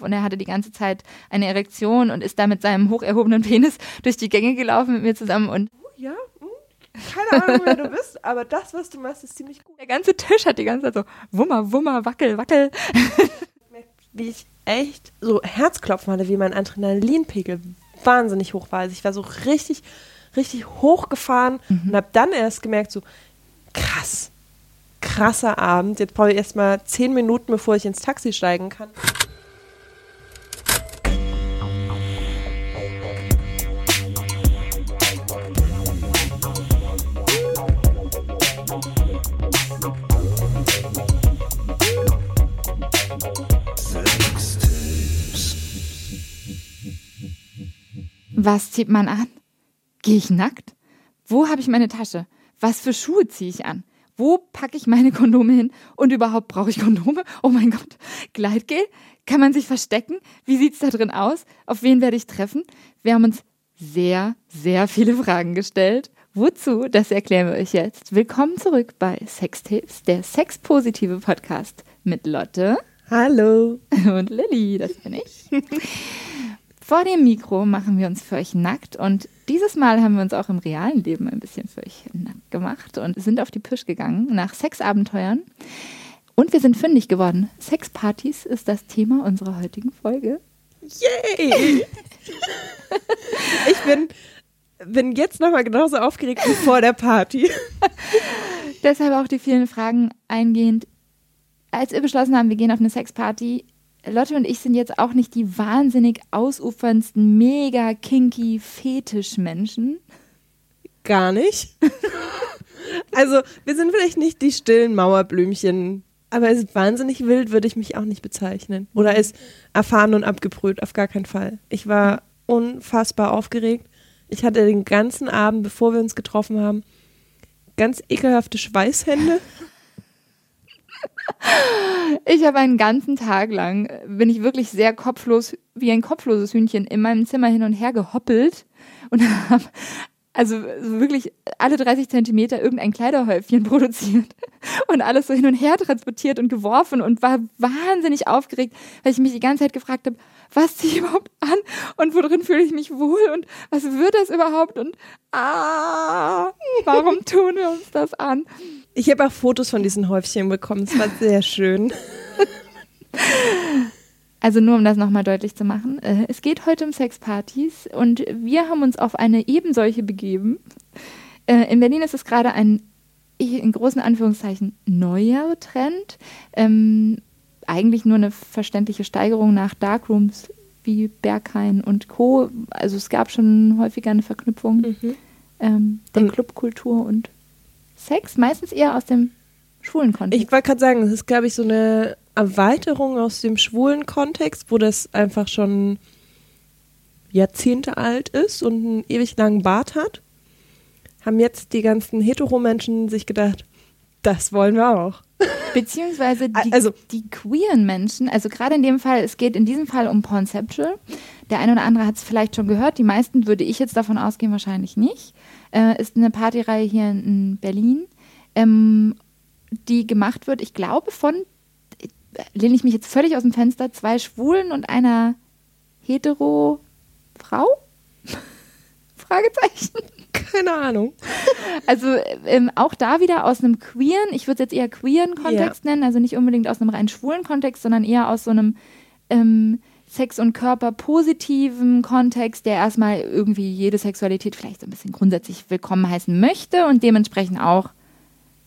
Und er hatte die ganze Zeit eine Erektion und ist da mit seinem hoch erhobenen Penis durch die Gänge gelaufen mit mir zusammen und Ja, hm, keine Ahnung, wer du bist, aber das, was du machst, ist ziemlich gut. der ganze Tisch hat die ganze Zeit so Wummer, Wummer, Wackel, Wackel. Wie ich echt so Herzklopfen hatte, wie mein Adrenalinpegel wahnsinnig hoch war. Also ich war so richtig, richtig hochgefahren und habe dann erst gemerkt, so krass, krasser Abend. Jetzt brauche ich erst mal zehn Minuten, bevor ich ins Taxi steigen kann. Was zieht man an? Gehe ich nackt? Wo habe ich meine Tasche? Was für Schuhe ziehe ich an? Wo packe ich meine Kondome hin? Und überhaupt brauche ich Kondome? Oh mein Gott. Gleitgel? Kann man sich verstecken? Wie sieht's da drin aus? Auf wen werde ich treffen? Wir haben uns sehr, sehr viele Fragen gestellt. Wozu? Das erklären wir euch jetzt. Willkommen zurück bei Sextapes, der sexpositive Podcast mit Lotte Hallo. und Lilly, das bin ich. Vor dem Mikro machen wir uns für euch nackt und dieses Mal haben wir uns auch im realen Leben ein bisschen für euch nackt gemacht und sind auf die Pisch gegangen nach Sexabenteuern. Und wir sind fündig geworden. Sexpartys ist das Thema unserer heutigen Folge. Yay! ich bin, bin jetzt nochmal genauso aufgeregt wie vor der Party. Deshalb auch die vielen Fragen eingehend. Als wir beschlossen haben, wir gehen auf eine Sexparty, Lotte und ich sind jetzt auch nicht die wahnsinnig ausuferndsten, mega kinky Fetischmenschen. Gar nicht. Also, wir sind vielleicht nicht die stillen Mauerblümchen, aber als wahnsinnig wild würde ich mich auch nicht bezeichnen. Oder als erfahren und abgebrüht, auf gar keinen Fall. Ich war unfassbar aufgeregt. Ich hatte den ganzen Abend, bevor wir uns getroffen haben, ganz ekelhafte Schweißhände. Ich habe einen ganzen Tag lang, äh, bin ich wirklich sehr kopflos, wie ein kopfloses Hühnchen, in meinem Zimmer hin und her gehoppelt und habe also so wirklich alle 30 Zentimeter irgendein Kleiderhäufchen produziert und alles so hin und her transportiert und geworfen und war wahnsinnig aufgeregt, weil ich mich die ganze Zeit gefragt habe, was ziehe ich überhaupt an und worin fühle ich mich wohl und was wird das überhaupt und ah, warum tun wir uns das an? Ich habe auch Fotos von diesen Häufchen bekommen. Es war sehr schön. Also nur um das nochmal deutlich zu machen, äh, es geht heute um Sexpartys und wir haben uns auf eine ebensolche begeben. Äh, in Berlin ist es gerade ein, in großen Anführungszeichen, neuer Trend. Ähm, eigentlich nur eine verständliche Steigerung nach Darkrooms wie Berghain und Co. Also es gab schon häufiger eine Verknüpfung ähm, der Und- Clubkultur und Sex, meistens eher aus dem schwulen Kontext. Ich wollte gerade sagen, es ist, glaube ich, so eine Erweiterung aus dem schwulen Kontext, wo das einfach schon Jahrzehnte alt ist und einen ewig langen Bart hat. Haben jetzt die ganzen Hetero-Menschen sich gedacht, das wollen wir auch. Beziehungsweise die, Also- die queeren Menschen, also gerade in dem Fall, es geht in diesem Fall um Pornceptual. Der eine oder andere hat es vielleicht schon gehört, die meisten würde ich jetzt davon ausgehen, wahrscheinlich nicht. Äh, ist eine Partyreihe hier in Berlin, ähm, die gemacht wird, ich glaube, von, äh, lehne ich mich jetzt völlig aus dem Fenster, zwei Schwulen und einer hetero Frau? Fragezeichen. Keine Ahnung. Also ähm, auch da wieder aus einem queeren, ich würde es jetzt eher queeren Kontext nennen, also nicht unbedingt aus einem rein schwulen Kontext, sondern eher aus so einem ähm, Sex- und Körper positiven Kontext, der erstmal irgendwie jede Sexualität vielleicht so ein bisschen grundsätzlich willkommen heißen möchte und dementsprechend auch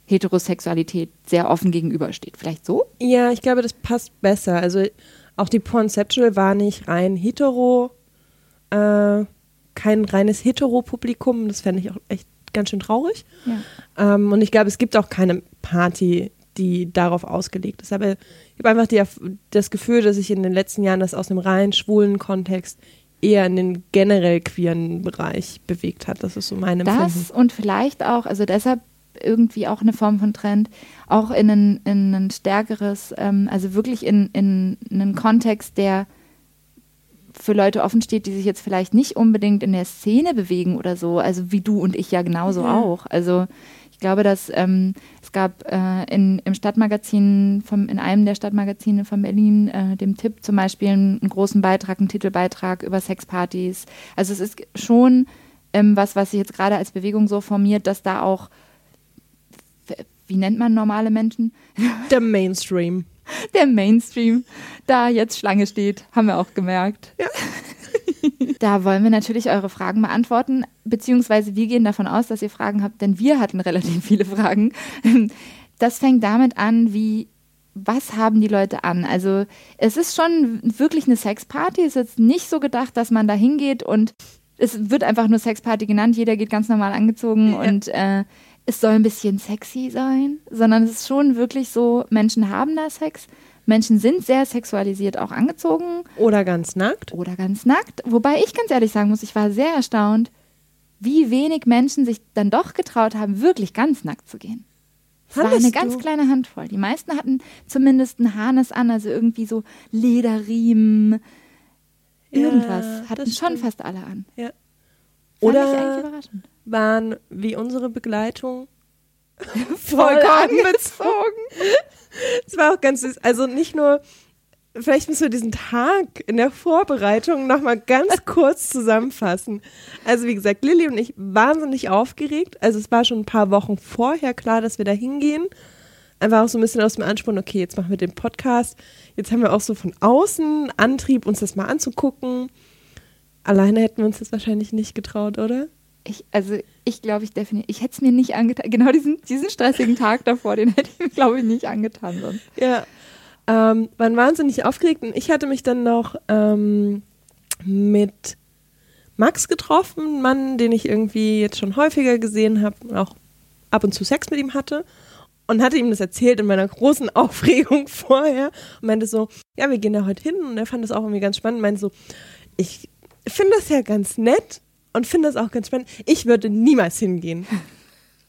Heterosexualität sehr offen gegenübersteht. Vielleicht so? Ja, ich glaube, das passt besser. Also auch die Pornceptual war nicht rein hetero, äh, kein reines hetero-Publikum. Das fände ich auch echt ganz schön traurig. Ja. Ähm, und ich glaube, es gibt auch keine Party, die darauf ausgelegt ist. Aber ich habe einfach die, das Gefühl, dass sich in den letzten Jahren das aus einem rein schwulen Kontext eher in den generell queeren Bereich bewegt hat. Das ist so mein Empfinden. Das und vielleicht auch, also deshalb irgendwie auch eine Form von Trend, auch in ein, in ein stärkeres, ähm, also wirklich in, in einen Kontext, der für Leute offen steht, die sich jetzt vielleicht nicht unbedingt in der Szene bewegen oder so, also wie du und ich ja genauso Ja. auch. Also ich glaube, dass ähm, es gab äh, in, im Stadtmagazin, vom, in einem der Stadtmagazine von Berlin, äh, dem Tipp zum Beispiel, einen, großen Beitrag, einen Titelbeitrag über Sexpartys. Also es ist schon ähm, was, was sich jetzt gerade als Bewegung so formiert, dass da auch, wie nennt man normale Menschen? Der Mainstream. Der Mainstream da jetzt Schlange steht, haben wir auch gemerkt. Ja. Da wollen wir natürlich eure Fragen beantworten, beziehungsweise wir gehen davon aus, dass ihr Fragen habt, denn wir hatten relativ viele Fragen. Das fängt damit an, wie was haben die Leute an? Also es ist schon wirklich eine Sexparty. Es ist jetzt nicht so gedacht, dass man da hingeht und es wird einfach nur Sexparty genannt. Jeder geht ganz normal angezogen ja. und äh, es soll ein bisschen sexy sein, sondern es ist schon wirklich so, Menschen haben da Sex. Menschen sind sehr sexualisiert auch angezogen. Oder ganz nackt. Oder ganz nackt. Wobei ich ganz ehrlich sagen muss, ich war sehr erstaunt, wie wenig Menschen sich dann doch getraut haben, wirklich ganz nackt zu gehen. Es war eine ganz kleine Handvoll. Die meisten hatten zumindest ein Harnes an, also irgendwie so Lederriemen, irgendwas. Ja, hatten schon fast alle an. Ja. Oder waren wie unsere Begleitung vollkommen bezogen. Es war auch ganz süß. Also nicht nur, vielleicht müssen wir diesen Tag in der Vorbereitung nochmal ganz kurz zusammenfassen. Also wie gesagt, Lilly und ich wahnsinnig aufgeregt. Also es war schon ein paar Wochen vorher klar, dass wir da hingehen. Einfach auch so ein bisschen aus dem Ansporn, okay, jetzt machen wir den Podcast. Jetzt haben wir auch so von außen Antrieb, uns das mal anzugucken. Alleine hätten wir uns das wahrscheinlich nicht getraut, oder? Ich, also ich glaube, ich definitiv, ich hätte es mir nicht angetan. Genau diesen, diesen stressigen Tag davor, den hätte ich mir, glaube ich, nicht angetan. Sonst. Ja, ähm, waren wahnsinnig aufgeregt und ich hatte mich dann noch ähm, mit Max getroffen, einen Mann, den ich irgendwie jetzt schon häufiger gesehen habe und auch ab und zu Sex mit ihm hatte. Und hatte ihm das erzählt in meiner großen Aufregung vorher und meinte so, ja, wir gehen da heute hin und er fand das auch irgendwie ganz spannend, meinte so, ich finde das ja ganz nett, und finde das auch ganz spannend. Ich würde niemals hingehen.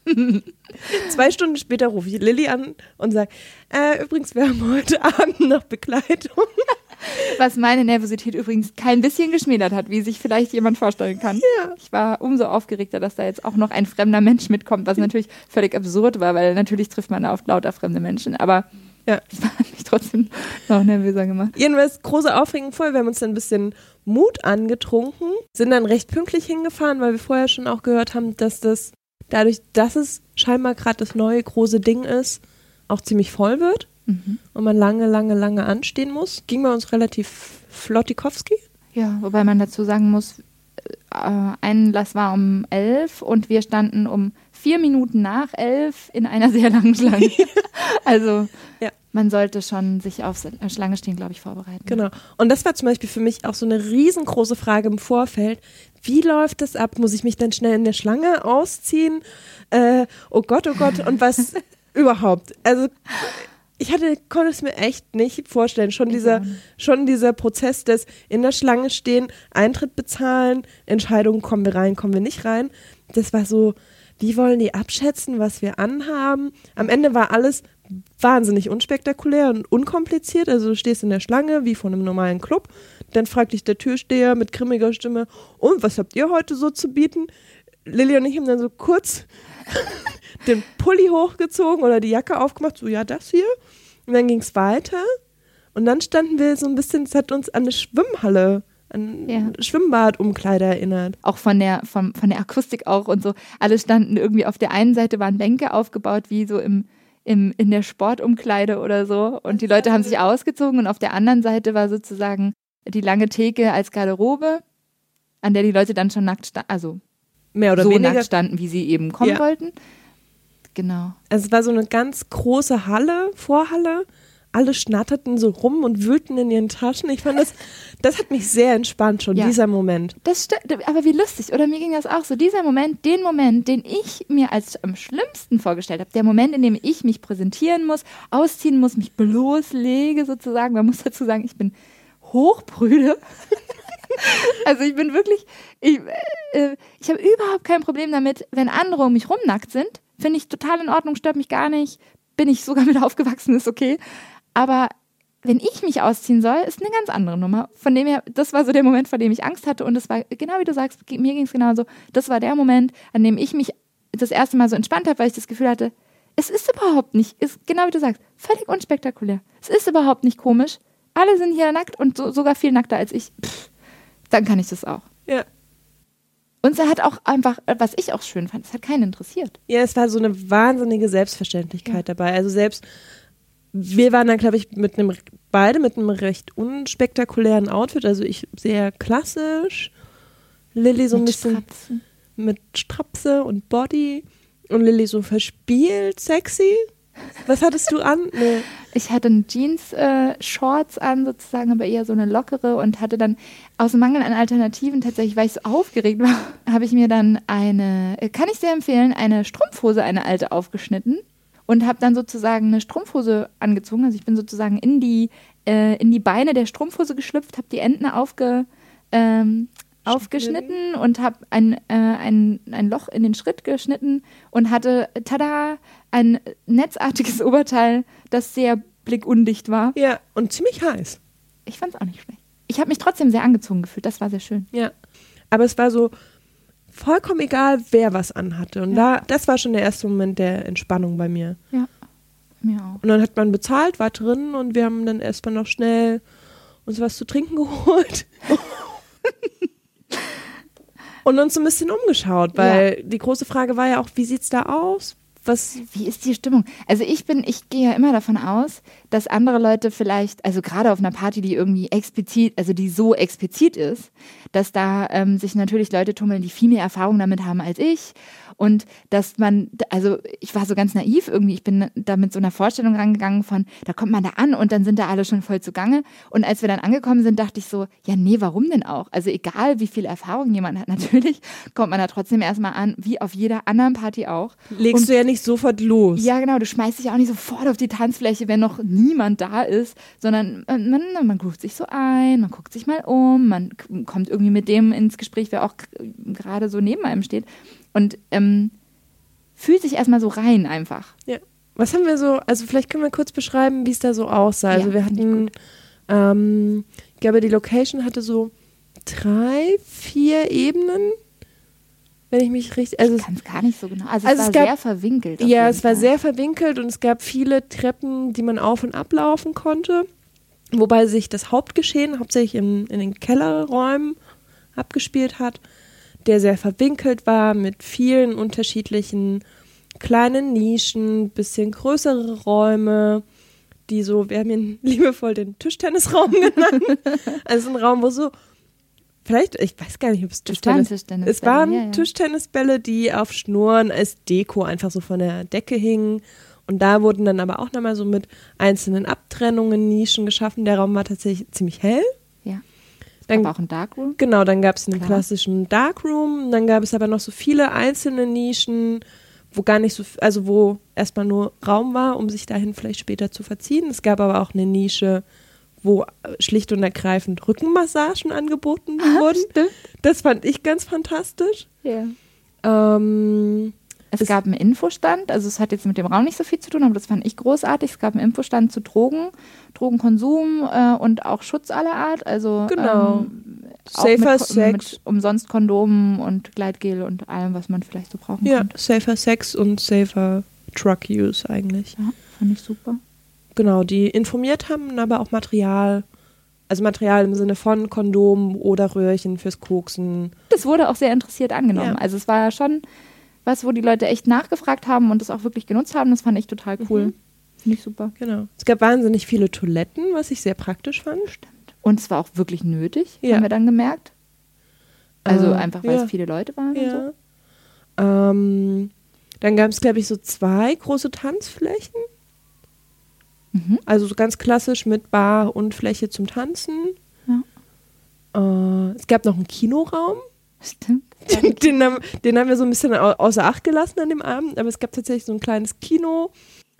Zwei Stunden später rufe ich Lilly an und sage, äh, übrigens, wir haben heute Abend noch Begleitung. Was meine Nervosität übrigens kein bisschen geschmälert hat, wie sich vielleicht jemand vorstellen kann. Ja. Ich war umso aufgeregter, dass da jetzt auch noch ein fremder Mensch mitkommt, was natürlich völlig absurd war, weil natürlich trifft man da auf lauter fremde Menschen. Aber ja. Hat mich trotzdem noch nervöser gemacht. Jedenfalls große Aufregung voll. Wir haben uns dann ein bisschen Mut angetrunken, sind dann recht pünktlich hingefahren, weil wir vorher schon auch gehört haben, dass das dadurch, dass es scheinbar gerade das neue große Ding ist, auch ziemlich voll wird mhm. und man lange, lange, lange anstehen muss. Ging bei uns relativ flottikowski. Ja, wobei man dazu sagen muss, äh, ein Lass war um elf und wir standen um vier Minuten nach elf in einer sehr langen Schlange. also ja. Man sollte schon sich auf Schlange stehen, glaube ich, vorbereiten. Genau. Und das war zum Beispiel für mich auch so eine riesengroße Frage im Vorfeld. Wie läuft das ab? Muss ich mich dann schnell in der Schlange ausziehen? Äh, oh Gott, oh Gott. Und was überhaupt? Also ich hatte, konnte es mir echt nicht vorstellen. Schon dieser, schon dieser Prozess des in der Schlange stehen, Eintritt bezahlen, Entscheidungen, kommen wir rein, kommen wir nicht rein. Das war so, wie wollen die abschätzen, was wir anhaben? Am Ende war alles wahnsinnig unspektakulär und unkompliziert. Also du stehst in der Schlange, wie von einem normalen Club. Dann fragt dich der Türsteher mit grimmiger Stimme, und was habt ihr heute so zu bieten? Lilly und ich haben dann so kurz den Pulli hochgezogen oder die Jacke aufgemacht, so ja, das hier. Und dann ging es weiter. Und dann standen wir so ein bisschen, es hat uns an eine Schwimmhalle an ja. Schwimmbadumkleider erinnert. Auch von der, von, von der Akustik auch und so. Alle standen irgendwie auf der einen Seite waren Bänke aufgebaut, wie so im, im, in der Sportumkleide oder so. Und die Leute haben sich ausgezogen und auf der anderen Seite war sozusagen die lange Theke als Garderobe, an der die Leute dann schon nackt standen, also mehr oder so weniger nackt standen, wie sie eben kommen ja. wollten. Genau. Also es war so eine ganz große Halle, Vorhalle alle schnatterten so rum und wühlten in ihren Taschen. Ich fand das, das hat mich sehr entspannt schon, ja. dieser Moment. Das aber wie lustig, oder mir ging das auch so. Dieser Moment, den Moment, den ich mir als am schlimmsten vorgestellt habe, der Moment, in dem ich mich präsentieren muss, ausziehen muss, mich bloßlege sozusagen. Man muss dazu sagen, ich bin hochbrüde. also ich bin wirklich, ich, äh, ich habe überhaupt kein Problem damit, wenn andere um mich rum nackt sind. Finde ich total in Ordnung, stört mich gar nicht. Bin ich sogar mit aufgewachsen, ist okay. Aber wenn ich mich ausziehen soll, ist eine ganz andere Nummer. Von dem her, das war so der Moment, vor dem ich Angst hatte. Und das war genau wie du sagst, mir ging es genauso. Das war der Moment, an dem ich mich das erste Mal so entspannt habe, weil ich das Gefühl hatte, es ist überhaupt nicht, ist genau wie du sagst, völlig unspektakulär. Es ist überhaupt nicht komisch. Alle sind hier nackt und so, sogar viel nackter als ich. Pff, dann kann ich das auch. Ja. Und es hat auch einfach, was ich auch schön fand, es hat keinen interessiert. Ja, es war so eine wahnsinnige Selbstverständlichkeit dabei. Also selbst, wir waren dann, glaube ich, mit einem, beide mit einem recht unspektakulären Outfit. Also ich sehr klassisch. Lilly so ein Mit bisschen Strapsen. mit Strapse und Body. Und Lilly so verspielt, sexy. Was hattest du an? Nee. Ich hatte eine Jeans-Shorts an, sozusagen, aber eher so eine lockere und hatte dann aus Mangel an Alternativen, tatsächlich, weil ich so aufgeregt war, habe ich mir dann eine, äh, kann ich sehr empfehlen, eine Strumpfhose, eine alte, aufgeschnitten und habe dann sozusagen eine Strumpfhose angezogen. Also ich bin sozusagen in die, äh, in die Beine der Strumpfhose geschlüpft, habe die Enden aufge, ähm, aufgeschnitten und habe ein, äh, ein, ein Loch in den Schritt geschnitten und hatte, tada, ein netzartiges Oberteil, das sehr blickundicht war. Ja, und ziemlich heiß. Ich fand es auch nicht schlecht. Ich habe mich trotzdem sehr angezogen gefühlt. Das war sehr schön. Ja. Aber es war so vollkommen egal, wer was anhatte. Und Ja. da, das war schon der erste Moment der Entspannung bei mir. Ja, mir auch. Und dann hat man bezahlt, war drin und wir haben dann erstmal noch schnell uns was zu trinken geholt. und uns so ein bisschen umgeschaut, weil die große Frage war ja auch, wie sieht's da aus? Was, Wie ist die Stimmung? Also ich bin, ich gehe ja immer davon aus, dass andere Leute vielleicht, also gerade auf einer Party, die irgendwie explizit, also die so explizit ist, dass da ähm, sich natürlich Leute tummeln, die viel mehr Erfahrung damit haben als ich. Und dass man, also ich war so ganz naiv irgendwie, ich bin da mit so einer Vorstellung rangegangen von, da kommt man da an und dann sind da alle schon voll zugange. Und als wir dann angekommen sind, dachte ich so, ja nee, warum denn auch? Also egal, wie viel Erfahrung jemand hat, natürlich kommt man da trotzdem erstmal an, wie auf jeder anderen Party auch. legst Und- du ja nicht sofort los. ja, genau. Du schmeißt dich auch nicht sofort auf die Tanzfläche, wenn noch niemand da ist, sondern man, man groovt sich so ein, man guckt sich mal um, man kommt irgendwie mit dem ins Gespräch, wer auch gerade so neben einem steht und ähm, fühlt sich erstmal so rein einfach. Ja. Was haben wir so, also vielleicht können wir kurz beschreiben, wie es da so aussah. Also Ja, wir find ich hatten, ähm, ich glaube, die Location hatte so drei, vier Ebenen, wenn ich mich richtig, also Ich kann es gar nicht so genau. Also, Also es es war gab- sehr verwinkelt. Ja, es war Fall. sehr verwinkelt und es gab viele Treppen, die man auf und ablaufen konnte. Wobei sich das Hauptgeschehen hauptsächlich in, in den Kellerräumen abgespielt hat, der sehr verwinkelt war mit vielen unterschiedlichen kleinen Nischen, bisschen größere Räume, die so, wir haben ihn liebevoll den Tischtennisraum genannt. also ein Raum, wo so, vielleicht, ich weiß gar nicht, ob es Es waren Tischtennis es waren ja, ja. Tischtennisbälle, die auf Schnurren als Deko einfach so von der Decke hingen. Und da wurden dann aber auch nochmal so mit einzelnen Abtrennungen Nischen geschaffen. Der Raum war tatsächlich ziemlich hell. Dann, Aber auch ein Darkroom. genau, dann gab es einen Klar. klassischen Darkroom. Dann gab es aber noch so viele einzelne Nischen, wo gar nicht so, also wo erstmal nur Raum war, um sich dahin vielleicht später zu verziehen. Es gab aber auch eine Nische, wo schlicht und ergreifend Rückenmassagen angeboten wurden. Stimmt. Das fand ich ganz fantastisch. Ja. Ähm, Es Es- gab einen Infostand, also es hat jetzt mit dem Raum nicht so viel zu tun, aber das fand ich großartig. Es gab einen Infostand zu Drogen, Drogenkonsum äh, und auch Schutz aller Art. Also Genau. ähm, auch Safer mit, Sex. mit umsonst Kondomen und Gleitgel und allem, was man vielleicht so brauchen ja, könnte. safer Sex und safer Truck Use eigentlich. Ja, fand ich super. Genau, die informiert haben, aber auch Material. Also Material im Sinne von Kondom oder Röhrchen fürs Koksen. Das wurde auch sehr interessiert angenommen. Ja. Also es war ja schon was, wo die Leute echt nachgefragt haben und das auch wirklich genutzt haben. Das fand ich total cool. Mhm. Finde ich super. Genau. Es gab wahnsinnig viele Toiletten, was ich sehr praktisch fand. Und es war auch wirklich nötig, Ja. haben wir dann gemerkt. Also Äh, einfach, weil ja. es viele Leute waren und so. Ja. Ähm, dann gab es, glaube ich, so zwei große Tanzflächen. Mhm. Also so ganz klassisch mit Bar und Fläche zum Tanzen. Äh, es gab noch einen Kinoraum. Stimmt. Den, den, haben, den haben wir so ein bisschen au außer Acht gelassen an dem Abend, aber es gab tatsächlich so ein kleines Kino,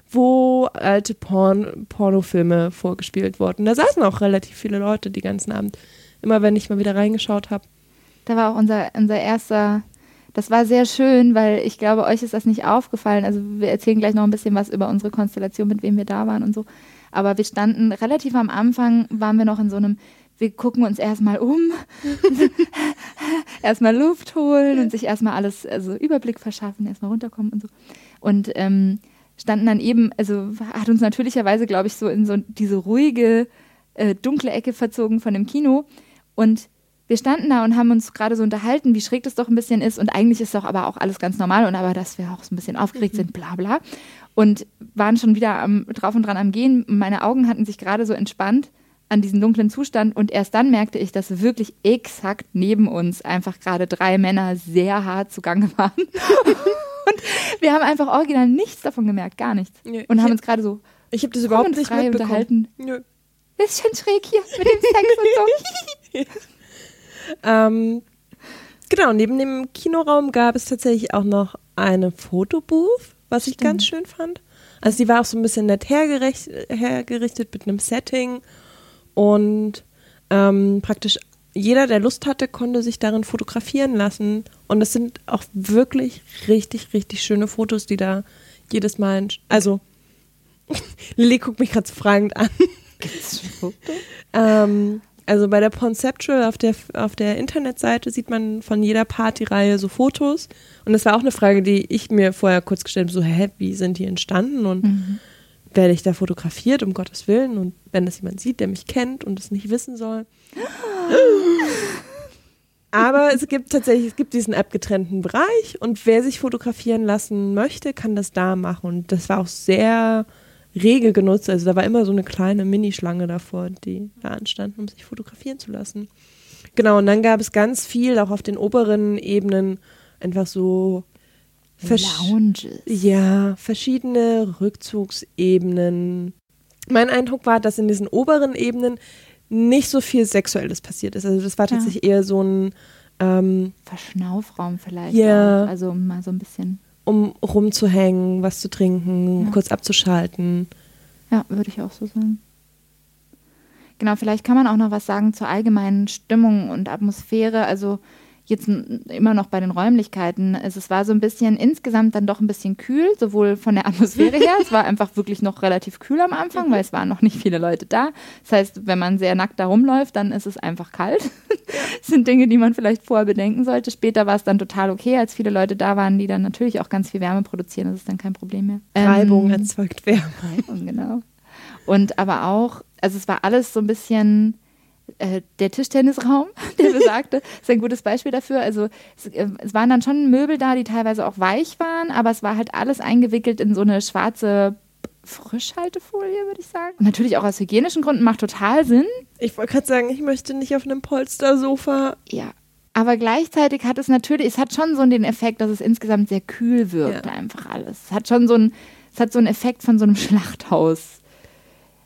wo alte Porn Pornofilme vorgespielt wurden. Da saßen auch relativ viele Leute den ganzen Abend. Immer wenn ich mal wieder reingeschaut habe. Da war auch unser, unser erster, das war sehr schön, weil ich glaube, euch ist das nicht aufgefallen. Also wir erzählen gleich noch ein bisschen was über unsere Konstellation, mit wem wir da waren und so. Aber wir standen relativ am Anfang, waren wir noch in so einem, wir gucken uns erstmal um. erstmal Luft holen und sich erstmal alles, also Überblick verschaffen, erstmal runterkommen und so. Und ähm, standen dann eben, also hat uns natürlicherweise, glaube ich, so in so diese ruhige, äh, dunkle Ecke verzogen von dem Kino. Und wir standen da und haben uns gerade so unterhalten, wie schräg das doch ein bisschen ist. Und eigentlich ist doch aber auch alles ganz normal und aber, dass wir auch so ein bisschen aufgeregt mhm. sind, bla bla. Und waren schon wieder am, drauf und dran am Gehen. Meine Augen hatten sich gerade so entspannt an diesen dunklen Zustand und erst dann merkte ich, dass wirklich exakt neben uns einfach gerade drei Männer sehr hart zugange waren. und wir haben einfach original nichts davon gemerkt, gar nichts. Nee, und haben uns gerade so ich habe das überhaupt nicht frei unterhalten. Nö. Das ist schon schräg hier mit dem Sex und so. ähm, genau, neben dem Kinoraum gab es tatsächlich auch noch eine Fotobooth, was Stimmt. ich ganz schön fand. Also die war auch so ein bisschen nett hergerichtet mit einem Setting und ähm, praktisch jeder, der Lust hatte, konnte sich darin fotografieren lassen. Und das sind auch wirklich richtig, richtig schöne Fotos, die da jedes Mal. Also, Lilly guckt mich gerade fragend an. Gibt's Fotos? ähm, also bei der Conceptual auf der, auf der Internetseite sieht man von jeder Partyreihe so Fotos. Und das war auch eine Frage, die ich mir vorher kurz gestellt habe: so, hä, wie sind die entstanden? Und mhm werde ich da fotografiert, um Gottes Willen. Und wenn das jemand sieht, der mich kennt und es nicht wissen soll. Aber es gibt tatsächlich, es gibt diesen abgetrennten Bereich und wer sich fotografieren lassen möchte, kann das da machen. Und das war auch sehr rege genutzt. Also da war immer so eine kleine Minischlange davor, die da anstanden, um sich fotografieren zu lassen. Genau, und dann gab es ganz viel, auch auf den oberen Ebenen, einfach so Versch Lounges. Ja, verschiedene Rückzugsebenen. Mein Eindruck war, dass in diesen oberen Ebenen nicht so viel Sexuelles passiert ist. Also das war tatsächlich ja. eher so ein ähm, Verschnaufraum vielleicht. Ja. Auch. Also mal so ein bisschen. Um rumzuhängen, was zu trinken, ja. kurz abzuschalten. Ja, würde ich auch so sagen. Genau, vielleicht kann man auch noch was sagen zur allgemeinen Stimmung und Atmosphäre. Also jetzt immer noch bei den Räumlichkeiten. Also es war so ein bisschen insgesamt dann doch ein bisschen kühl, sowohl von der Atmosphäre her. es war einfach wirklich noch relativ kühl am Anfang, weil es waren noch nicht viele Leute da. Das heißt, wenn man sehr nackt da rumläuft, dann ist es einfach kalt. das sind Dinge, die man vielleicht vorher bedenken sollte. Später war es dann total okay, als viele Leute da waren, die dann natürlich auch ganz viel Wärme produzieren. Das ist dann kein Problem mehr. Reibung ähm, erzeugt Wärme. Reibung, genau. Und aber auch, also es war alles so ein bisschen äh, der Tischtennisraum, der besagte, ist ein gutes Beispiel dafür. Also es, äh, es, waren dann schon Möbel da, die teilweise auch weich waren, aber es war halt alles eingewickelt in so eine schwarze Frischhaltefolie, würde ich sagen. Und natürlich auch aus hygienischen Gründen macht total Sinn. Ich wollte gerade sagen, ich möchte nicht auf einem Polstersofa. Ja. Aber gleichzeitig hat es natürlich, es hat schon so den Effekt, dass es insgesamt sehr kühl wirkt, ja. einfach alles. Es hat schon so ein, es hat so einen Effekt von so einem Schlachthaus.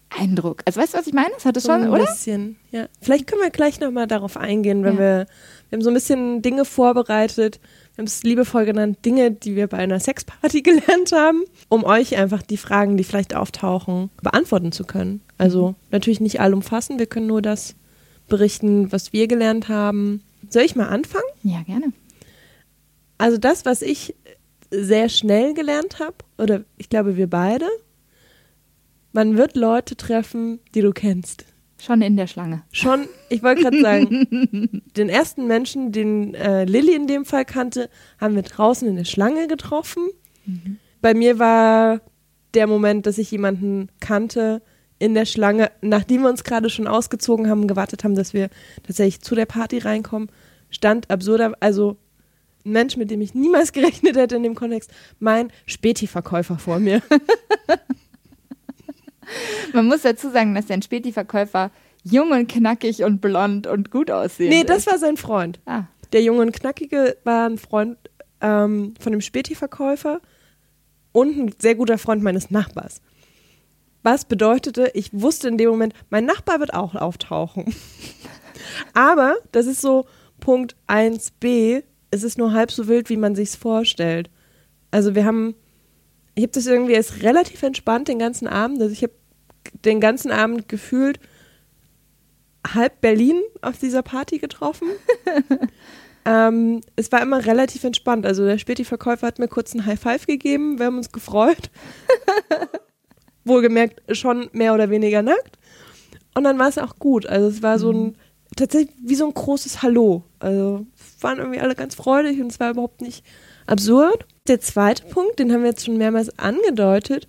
Eindruck. Also weißt du, was ich meine? Das hat es so schon, ein oder? Ein bisschen, ja. Vielleicht können wir gleich nochmal darauf eingehen, wenn ja. wir, wir haben so ein bisschen Dinge vorbereitet, wir haben es liebevoll genannt, Dinge, die wir bei einer Sexparty gelernt haben, um euch einfach die Fragen, die vielleicht auftauchen, beantworten zu können. Also mhm. natürlich nicht allumfassend, wir können nur das berichten, was wir gelernt haben. Soll ich mal anfangen? Ja, gerne. Also das, was ich sehr schnell gelernt habe, oder ich glaube wir beide, man wird Leute treffen, die du kennst. Schon in der Schlange. Schon, ich wollte gerade sagen, den ersten Menschen, den äh, Lilly in dem Fall kannte, haben wir draußen in der Schlange getroffen. Mhm. Bei mir war der Moment, dass ich jemanden kannte in der Schlange, nachdem wir uns gerade schon ausgezogen haben gewartet haben, dass wir tatsächlich zu der Party reinkommen, stand absurder, also ein Mensch, mit dem ich niemals gerechnet hätte in dem Kontext, mein Späti-Verkäufer vor mir. Man muss dazu sagen, dass der Späti-Verkäufer jung und knackig und blond und gut aussehen. Nee, das war sein Freund. Ah. Der junge und knackige war ein Freund ähm, von dem Späti-Verkäufer und ein sehr guter Freund meines Nachbars. Was bedeutete, ich wusste in dem Moment, mein Nachbar wird auch auftauchen. Aber das ist so Punkt 1b, es ist nur halb so wild, wie man sich vorstellt. Also wir haben ich habe das irgendwie als relativ entspannt den ganzen Abend. Also ich habe den ganzen Abend gefühlt halb Berlin auf dieser Party getroffen. ähm, es war immer relativ entspannt. Also der Späti-Verkäufer hat mir kurz ein High Five gegeben. Wir haben uns gefreut. Wohlgemerkt schon mehr oder weniger nackt. Und dann war es auch gut. Also es war so ein, mhm. tatsächlich wie so ein großes Hallo. Also waren irgendwie alle ganz freudig und es war überhaupt nicht absurd. Der zweite Punkt, den haben wir jetzt schon mehrmals angedeutet.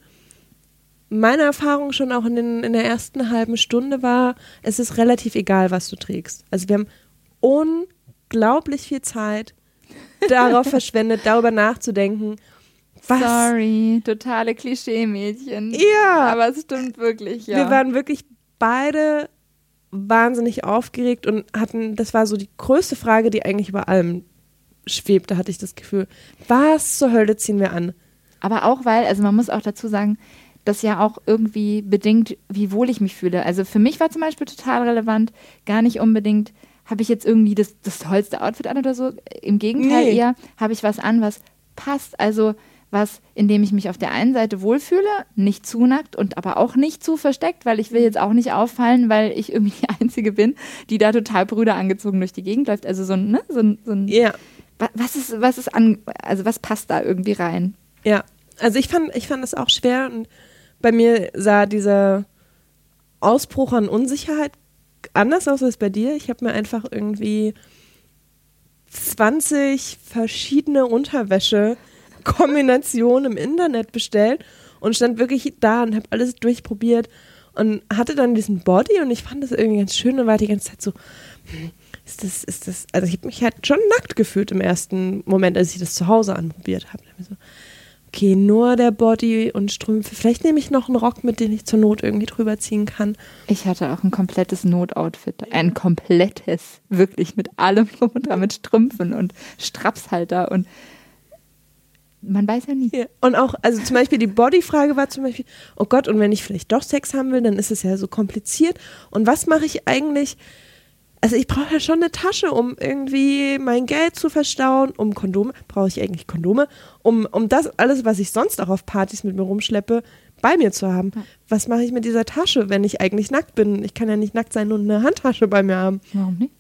Meine Erfahrung schon auch in, den, in der ersten halben Stunde war, es ist relativ egal, was du trägst. Also wir haben unglaublich viel Zeit darauf verschwendet, darüber nachzudenken. Was? Sorry, totale Klischee-Mädchen. Ja. Aber es stimmt wirklich, ja. Wir waren wirklich beide wahnsinnig aufgeregt und hatten, das war so die größte Frage, die eigentlich über allem schwebte, hatte ich das Gefühl. Was zur Hölle ziehen wir an? Aber auch weil, also man muss auch dazu sagen, das ja auch irgendwie bedingt, wie wohl ich mich fühle. Also für mich war zum Beispiel total relevant, gar nicht unbedingt, habe ich jetzt irgendwie das, das tollste Outfit an oder so. Im Gegenteil Nee. eher, habe ich was an, was passt. Also was, in dem ich mich auf der einen Seite wohlfühle, nicht zu nackt und aber auch nicht zu versteckt, weil ich will jetzt auch nicht auffallen, weil ich irgendwie die Einzige bin, die da total Brüder angezogen durch die Gegend läuft. Also so ein, ne, so ein, so ein Wa- Was ist, was ist an, also was passt da irgendwie rein? ja. Also ich fand, ich fand das auch schwer und bei mir sah dieser Ausbruch an Unsicherheit anders aus als bei dir. Ich habe mir einfach irgendwie 20 verschiedene Unterwäsche-Kombinationen im Internet bestellt und stand wirklich da und habe alles durchprobiert und hatte dann diesen Body und ich fand das irgendwie ganz schön und war die ganze Zeit so, hm, ist das, ist das, also ich habe mich halt schon nackt gefühlt im ersten Moment, als ich das zu Hause anprobiert habe. So, okay, nur der Body und Strümpfe. Vielleicht nehme ich noch einen Rock mit, den ich zur Not irgendwie drüber ziehen kann. Ich hatte auch ein komplettes Notoutfit. Ein komplettes. Wirklich mit allem drum und dran, mit Strümpfen und Strapshalter und man weiß ja nie. Ja. Und auch, also zum Beispiel die Bodyfrage war zum Beispiel, oh Gott, und wenn ich vielleicht doch Sex haben will, dann ist es ja so kompliziert. Und was mache ich eigentlich? Also ich brauche ja schon eine Tasche, um irgendwie mein Geld zu verstauen, um Kondome, brauche ich eigentlich Kondome, um, um das alles, was ich sonst auch auf Partys mit mir rumschleppe, bei mir zu haben. Was mache ich mit dieser Tasche, wenn ich eigentlich nackt bin? Ich kann ja nicht nackt sein und eine Handtasche bei mir haben. Warum nicht?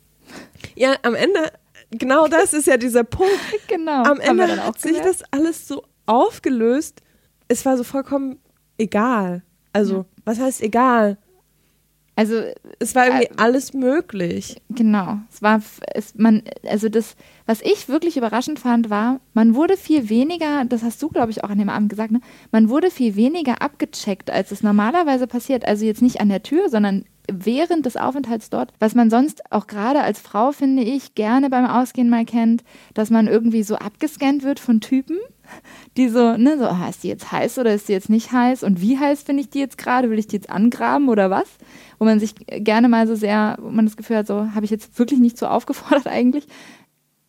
Ja, am Ende, genau das ist ja dieser Punkt. Genau. Am Ende hat sich das alles so aufgelöst. Es war so vollkommen egal. Also, was heißt egal? Also Es war irgendwie Äh, alles möglich. Genau. Es war, es, man, also das, was ich wirklich überraschend fand, war, man wurde viel weniger, das hast du, glaube ich, auch an dem Abend gesagt, ne? man wurde viel weniger abgecheckt, als es normalerweise passiert. Also jetzt nicht an der Tür, sondern während des Aufenthalts dort, was man sonst auch gerade als Frau, finde ich, gerne beim Ausgehen mal kennt, dass man irgendwie so abgescannt wird von Typen, die so, ne, so, ah, ist die jetzt heiß oder ist die jetzt nicht heiß und wie heiß finde ich die jetzt gerade, will ich die jetzt angraben oder was? Wo man sich gerne mal so sehr, wo man das Gefühl hat, so, habe ich jetzt wirklich nicht so aufgefordert eigentlich?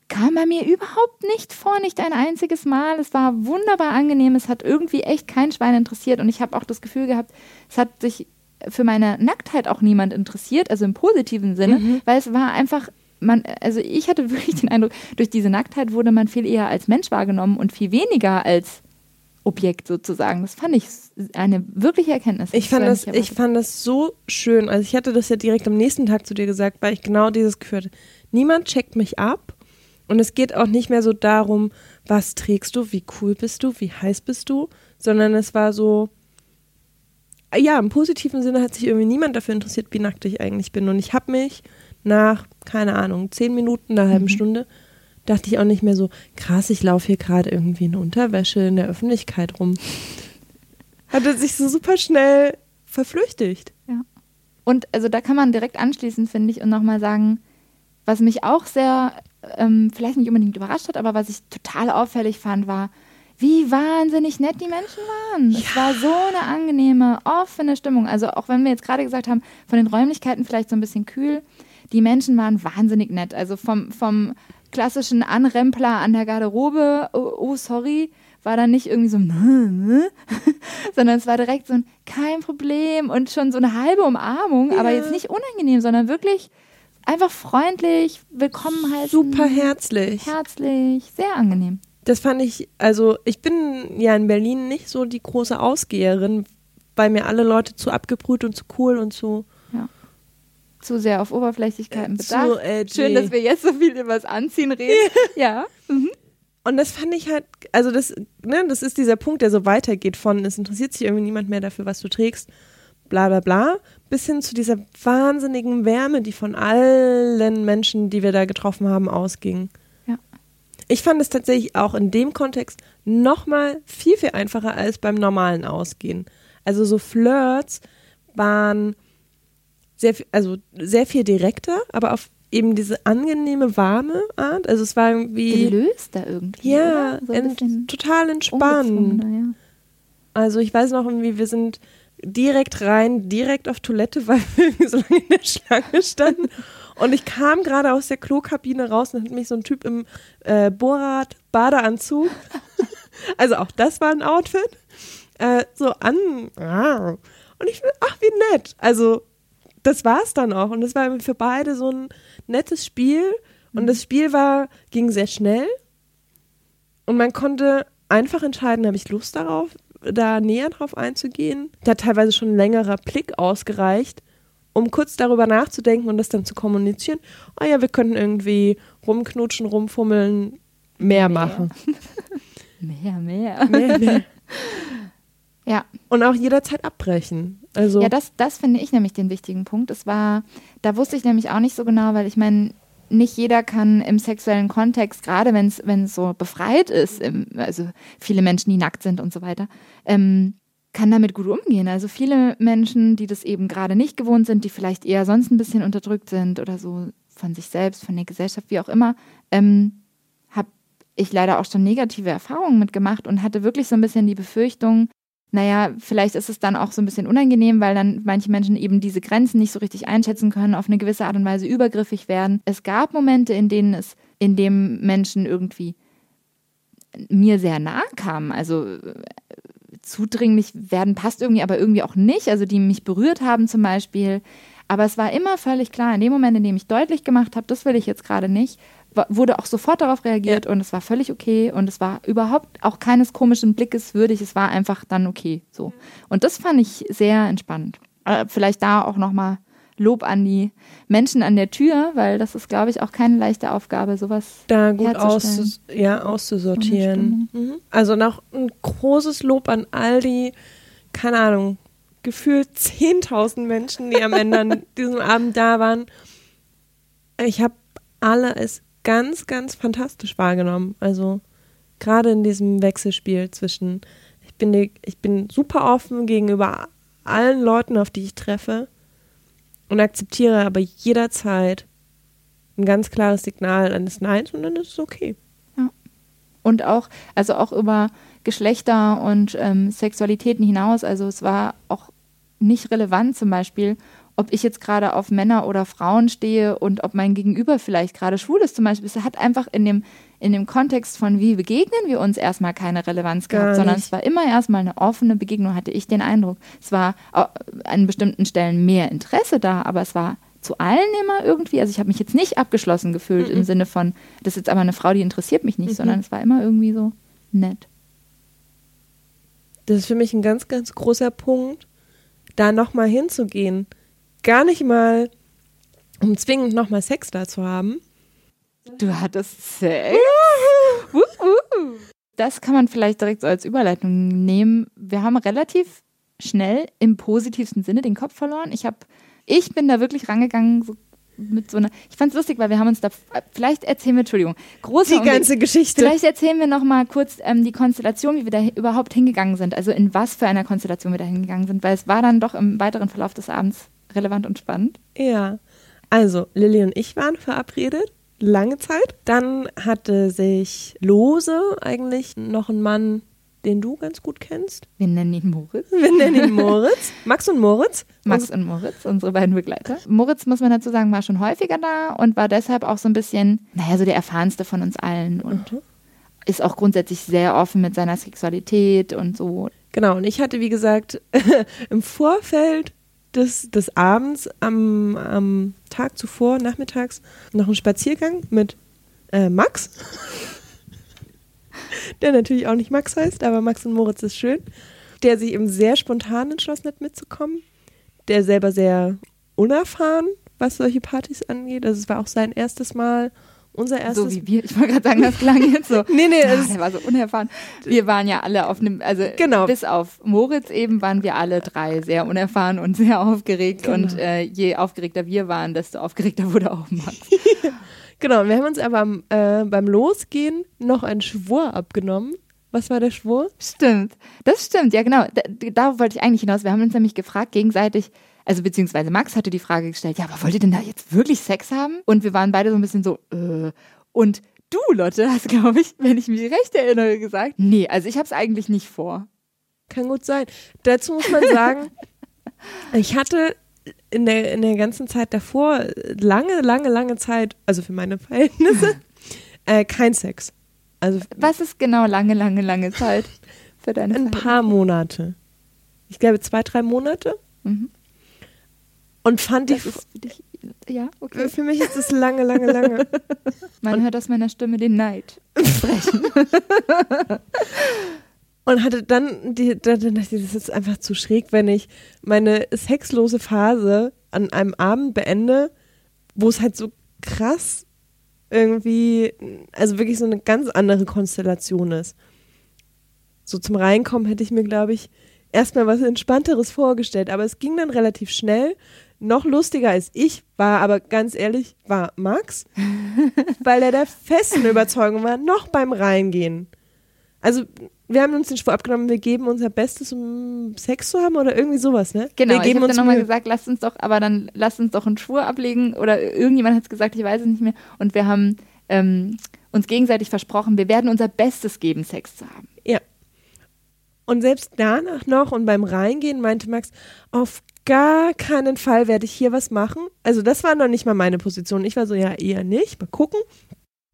Kam bei mir überhaupt nicht vor, nicht ein einziges Mal. Es war wunderbar angenehm, es hat irgendwie echt kein Schwein interessiert und ich habe auch das Gefühl gehabt, es hat sich für meine Nacktheit auch niemand interessiert, also im positiven Sinne, weil es war einfach, man, also ich hatte wirklich den Eindruck, durch diese Nacktheit wurde man viel eher als Mensch wahrgenommen und viel weniger als Objekt sozusagen. Das fand ich eine wirkliche Erkenntnis. Ich fand, das, ich fand das so schön. Also ich hatte das ja direkt am nächsten Tag zu dir gesagt, weil ich genau dieses Gefühl hatte. Niemand checkt mich ab. Und es geht auch nicht mehr so darum, was trägst du, wie cool bist du, wie heiß bist du, sondern es war so, ja, im positiven Sinne hat sich irgendwie niemand dafür interessiert, wie nackt ich eigentlich bin. Und ich habe mich nach, keine Ahnung, zehn Minuten, einer halben Stunde, dachte ich auch nicht mehr so, krass, ich laufe hier gerade irgendwie in Unterwäsche in der Öffentlichkeit rum. Hatte sich so super schnell verflüchtigt. Ja. Und also da kann man direkt anschließen, finde ich, und nochmal sagen, was mich auch sehr, ähm, vielleicht nicht unbedingt überrascht hat, aber was ich total auffällig fand, war, wie wahnsinnig nett die Menschen waren. Es war so eine angenehme, offene Stimmung. Also auch wenn wir jetzt gerade gesagt haben, von den Räumlichkeiten vielleicht so ein bisschen kühl, die Menschen waren wahnsinnig nett. Also vom, vom klassischen Anrempler an der Garderobe, oh, oh sorry, war dann nicht irgendwie so, sondern es war direkt so ein kein Problem und schon so eine halbe Umarmung, aber Ja. jetzt nicht unangenehm, sondern wirklich einfach freundlich, willkommen heißen. Super herzlich. Herzlich, sehr angenehm. Das fand ich, also ich bin ja in Berlin nicht so die große Ausgeherin, weil mir alle Leute zu abgebrüht und zu cool und zu. Zu sehr auf Oberflächlichkeiten Äh, zu bedacht. edgy. Schön, dass wir jetzt so viel über das Anziehen reden. Ja. Und das fand ich halt, also das, ne, das ist dieser Punkt, der so weitergeht von, es interessiert sich irgendwie niemand mehr dafür, was du trägst, bla bla bla, bis hin zu dieser wahnsinnigen Wärme, die von allen Menschen, die wir da getroffen haben, ausging. Ich fand es tatsächlich auch in dem Kontext nochmal viel, viel einfacher als beim normalen Ausgehen. Also so Flirts waren sehr, viel- also sehr viel direkter, aber auf eben diese angenehme, warme Art. Also es war irgendwie, Gelöst da irgendwie. ja, so ent, total entspannt. ja. Also ich weiß noch irgendwie, wir sind direkt rein, direkt auf Toilette, weil wir so lange in der Schlange standen. Und ich kam gerade aus der Klokabine raus und hat mich so ein Typ im äh, Borat Badeanzug, also auch das war ein Outfit, äh, so an. Und ich ach wie nett. Also das war es dann auch. Und es war für beide so ein nettes Spiel. Und das Spiel war, ging sehr schnell. Und man konnte einfach entscheiden, habe ich Lust darauf, da näher drauf einzugehen. Da hat teilweise schon ein längerer Blick ausgereicht, um kurz darüber nachzudenken und das dann zu kommunizieren. Oh ja, wir könnten irgendwie rumknutschen, rumfummeln, mehr machen. Mehr, mehr. Mehr, mehr. Ja, Und auch jederzeit abbrechen. Also ja das, das finde ich nämlich den wichtigen Punkt. Es war, da wusste ich nämlich auch nicht so genau, weil ich meine, nicht jeder kann im sexuellen Kontext, gerade wenn es so befreit ist, im, also viele Menschen, die nackt sind und so weiter, ähm, kann damit gut umgehen. Also viele Menschen, die das eben gerade nicht gewohnt sind, die vielleicht eher sonst ein bisschen unterdrückt sind oder so von sich selbst, von der Gesellschaft, wie auch immer, ähm, habe ich leider auch schon negative Erfahrungen mitgemacht und hatte wirklich so ein bisschen die Befürchtung, naja, vielleicht ist es dann auch so ein bisschen unangenehm, weil dann manche Menschen eben diese Grenzen nicht so richtig einschätzen können, auf eine gewisse Art und Weise übergriffig werden. Es gab Momente, in denen es, in dem Menschen irgendwie mir sehr nahe kamen. Also äh, zudringlich werden passt irgendwie, aber irgendwie auch nicht. Also die mich berührt haben zum Beispiel. Aber es war immer völlig klar, in dem Moment, in dem ich deutlich gemacht habe, das will ich jetzt gerade nicht, wurde auch sofort darauf reagiert und es war völlig okay und es war überhaupt auch keines komischen Blickes würdig. Es war einfach dann okay. So. Und das fand ich sehr entspannt. Äh, vielleicht da auch nochmal Lob an die Menschen an der Tür, weil das ist, glaube ich, auch keine leichte Aufgabe, sowas da gut herzustellen. aus, ja, auszusortieren. Mhm. Also noch ein großes Lob an all die, keine Ahnung, gefühlt 10.000 Menschen, die am Ende an diesem Abend da waren. Ich habe alle es ganz, ganz fantastisch wahrgenommen. Also gerade in diesem Wechselspiel zwischen, ich bin, ich bin super offen gegenüber allen Leuten, auf die ich treffe und akzeptiere aber jederzeit ein ganz klares Signal eines Neins und dann ist es okay. Und auch, also auch über Geschlechter und ähm, Sexualitäten hinaus. Also es war auch nicht relevant zum Beispiel, ob ich jetzt gerade auf Männer oder Frauen stehe und ob mein Gegenüber vielleicht gerade schwul ist zum Beispiel. Es hat einfach in dem, in dem Kontext von wie begegnen wir uns erstmal keine Relevanz Gar gehabt, sondern nicht. es war immer erstmal eine offene Begegnung, hatte ich den Eindruck. Es war an bestimmten Stellen mehr Interesse da, aber es war zu allen immer irgendwie, also ich habe mich jetzt nicht abgeschlossen gefühlt im Sinne von, das ist jetzt aber eine Frau, die interessiert mich nicht, sondern es war immer irgendwie so nett. Das ist für mich ein ganz, ganz großer Punkt, da nochmal hinzugehen. Gar nicht mal, um zwingend nochmal Sex da zu haben. Du hattest Sex? Das kann man vielleicht direkt so als Überleitung nehmen. Wir haben relativ schnell im positivsten Sinne den Kopf verloren. Ich habe, ich bin da wirklich rangegangen so mit so einer. Ich fand es lustig, weil wir haben uns da. Vielleicht erzählen wir, Entschuldigung, großer Die Umweg. ganze Geschichte. Vielleicht erzählen wir noch mal kurz ähm, die Konstellation, wie wir da überhaupt hingegangen sind. Also in was für einer Konstellation wir da hingegangen sind, weil es war dann doch im weiteren Verlauf des Abends relevant und spannend. Ja. Also, Lilly und ich waren verabredet, lange Zeit. Dann hatte sich lose eigentlich noch ein Mann, den du ganz gut kennst. Wir nennen ihn Moritz. Wir nennen ihn Moritz. Max und Moritz. Max und Moritz, unsere beiden Begleiter. Moritz, muss man dazu sagen, war schon häufiger da und war deshalb auch so ein bisschen, naja, so der erfahrenste von uns allen und ist auch grundsätzlich sehr offen mit seiner Sexualität und so. Genau, und ich hatte, wie gesagt, im Vorfeld des, des Abends am, am Tag zuvor, nachmittags, noch einen Spaziergang mit äh, Max. Der natürlich auch nicht Max heißt, aber Max und Moritz ist schön. Der sich eben sehr spontan entschlossen hat, mitzukommen. Der selber sehr unerfahren, was solche Partys angeht. Also es war auch sein erstes Mal unser erstes. So wie wir. Ich wollte gerade sagen, das klang jetzt so. nee, nee, Ah, das, der war so unerfahren. Wir waren ja alle auf einem, also Genau. bis auf Moritz eben waren wir alle drei sehr unerfahren und sehr aufgeregt. Genau. Und äh, je aufgeregter wir waren, desto aufgeregter wurde auch Max. genau. Wir haben uns aber äh, beim Losgehen noch einen Schwur abgenommen. Was war der Schwur? Stimmt. Das stimmt, ja genau. Da, darauf wollte ich eigentlich hinaus. Wir haben uns nämlich gefragt gegenseitig, also beziehungsweise Max hatte die Frage gestellt, ja, aber wollt ihr denn da jetzt wirklich Sex haben? Und wir waren beide so ein bisschen so, äh. Und du, Lotte, hast, glaube ich, wenn ich mich recht erinnere, gesagt, nee, also ich habe es eigentlich nicht vor. Kann gut sein. Dazu muss man sagen, ich hatte in der, in der ganzen Zeit davor lange, lange, lange Zeit, also für meine Verhältnisse, äh, kein Sex. Also Was ist genau lange, lange, lange Zeit für deine ein paar Monate. Ich glaube zwei, drei Monate. Mhm. Und fand die, Das ist für dich, ja, okay. für mich ist das lange, lange, lange. Man hört aus meiner Stimme den Neid sprechen. Und hatte dann, die, dann dachte ich, das ist einfach zu schräg, wenn ich meine sexlose Phase an einem Abend beende, wo es halt so krass irgendwie, also wirklich so eine ganz andere Konstellation ist. So zum Reinkommen hätte ich mir, glaube ich, erstmal was Entspannteres vorgestellt. Aber es ging dann relativ schnell. Noch lustiger als ich war, aber ganz ehrlich, war Max, weil er der festen Überzeugung war, noch beim Reingehen. Also, wir haben uns den Spruch abgenommen, wir geben unser Bestes, um Sex zu haben oder irgendwie sowas, ne? Genau, wir ich geben habe uns dann nochmal gesagt, lasst uns doch, aber dann lasst uns doch einen Schwur ablegen oder irgendjemand hat es gesagt, ich weiß es nicht mehr. Und wir haben ähm, uns gegenseitig versprochen, wir werden unser Bestes geben, Sex zu haben. Ja. Und selbst danach noch und beim Reingehen meinte Max, auf gar keinen Fall werde ich hier was machen. Also das war noch nicht mal meine Position. Ich war so, ja, eher nicht, mal gucken.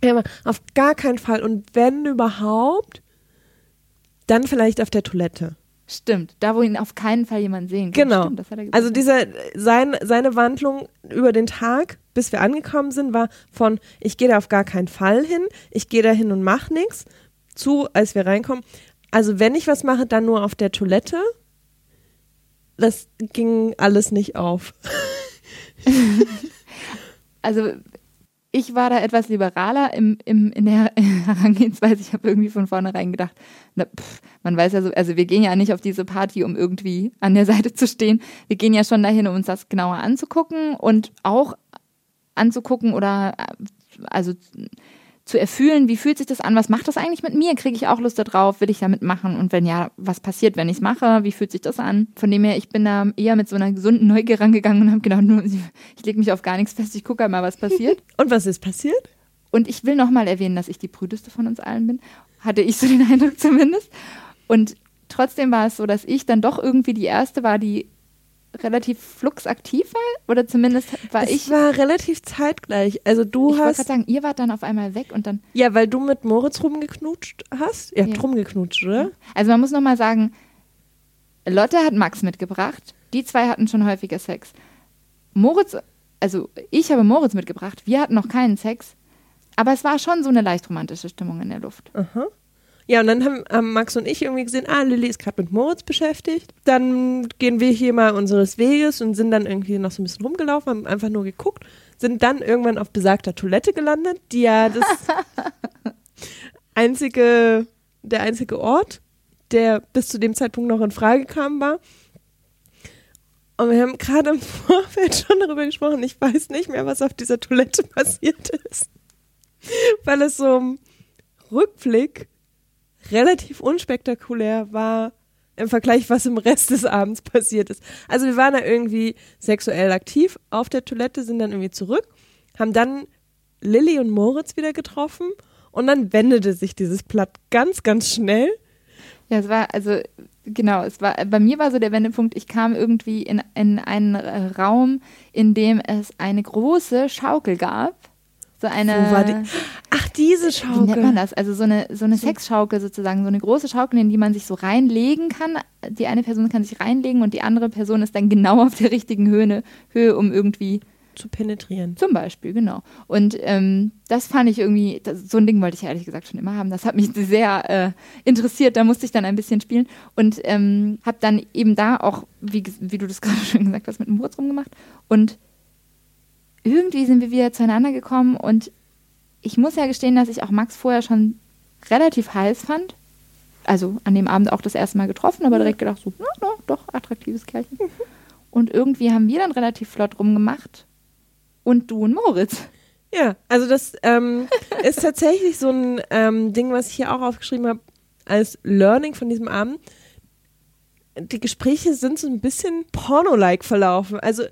Aber auf gar keinen Fall. Und wenn überhaupt, dann vielleicht auf der Toilette. Stimmt, da wo ihn auf keinen Fall jemand sehen kann. Genau. Stimmt. Also dieser, sein, seine Wandlung über den Tag, bis wir angekommen sind, war von, ich gehe da auf gar keinen Fall hin, ich gehe da hin und mache nichts, zu, als wir reinkommen. Also wenn ich was mache, dann nur auf der Toilette. Das ging alles nicht auf. also ich war da etwas liberaler im, im, in der Herangehensweise. Ich habe irgendwie von vornherein gedacht, na, pff, man weiß ja so, also wir gehen ja nicht auf diese Party, um irgendwie an der Seite zu stehen. Wir gehen ja schon dahin, um uns das genauer anzugucken und auch anzugucken oder also zu erfühlen, wie fühlt sich das an, was macht das eigentlich mit mir? Kriege ich auch Lust darauf? Will ich damit machen? Und wenn ja, was passiert, wenn ich es mache? Wie fühlt sich das an? Von dem her, ich bin da eher mit so einer gesunden Neugier rangegangen und habe gedacht, nur, ich lege mich auf gar nichts fest, ich gucke mal, was passiert. Und was ist passiert? Und ich will nochmal erwähnen, dass ich die prüdeste von uns allen bin. Hatte ich so den Eindruck zumindest. Und trotzdem war es so, dass ich dann doch irgendwie die Erste war, die relativ fluxaktiv war. Oder zumindest war es ich. war relativ zeitgleich. Also du ich wollte hast, gerade sagen, ihr wart dann auf einmal weg und dann. ja, weil du mit Moritz rumgeknutscht hast. Ihr habt Ja. rumgeknutscht, oder? Also man muss nochmal sagen, Lotte hat Max mitgebracht. Die zwei hatten schon häufiger Sex. Moritz, also ich habe Moritz mitgebracht. Wir hatten noch keinen Sex. Aber es war schon so eine leicht romantische Stimmung in der Luft. Aha. Ja, und dann haben, haben Max und ich irgendwie gesehen, ah, Lilly ist gerade mit Moritz beschäftigt. Dann gehen wir hier mal unseres Weges und sind dann irgendwie noch so ein bisschen rumgelaufen, haben einfach nur geguckt, sind dann irgendwann auf besagter Toilette gelandet, die ja das einzige, der einzige Ort, der bis zu dem Zeitpunkt noch in Frage kam, war. Und wir haben gerade im Vorfeld schon darüber gesprochen. Ich weiß nicht mehr, was auf dieser Toilette passiert ist. Weil es so im Rückblick relativ unspektakulär war im Vergleich, was im Rest des Abends passiert ist. Also wir waren da irgendwie sexuell aktiv auf der Toilette, sind dann irgendwie zurück, haben dann Lilly und Moritz wieder getroffen und dann wendete sich dieses Blatt ganz, ganz schnell. Ja, es war, also, genau, es war, bei mir war so der Wendepunkt, ich kam irgendwie in, in einen Raum, in dem es eine große Schaukel gab. So eine. Die? Ach, diese Wie nennt man Schaukel. das? Also so eine, so eine Sexschaukel sozusagen, so eine große Schaukel, in die man sich so reinlegen kann. Die eine Person kann sich reinlegen und die andere Person ist dann genau auf der richtigen Höhe, Höhe um irgendwie Zu penetrieren. zum Beispiel, genau. Und ähm, das fand ich irgendwie, das, so ein Ding wollte ich ehrlich gesagt schon immer haben. Das hat mich sehr äh, interessiert. Da musste ich dann ein bisschen spielen und ähm, habe dann eben da auch, wie, wie du das gerade schon gesagt hast, mit dem Wurz rumgemacht. Und irgendwie sind wir wieder zueinander gekommen und ich muss ja gestehen, dass ich auch Max vorher schon relativ heiß fand. Also an dem Abend auch das erste Mal getroffen, aber direkt gedacht so, na, na, doch, attraktives Kerlchen. Und irgendwie haben wir dann relativ flott rumgemacht. Und du und Moritz. Ja, also das ähm, ist tatsächlich so ein ähm, Ding, was ich hier auch aufgeschrieben habe als Learning von diesem Abend. Die Gespräche sind so ein bisschen porno-like verlaufen. Also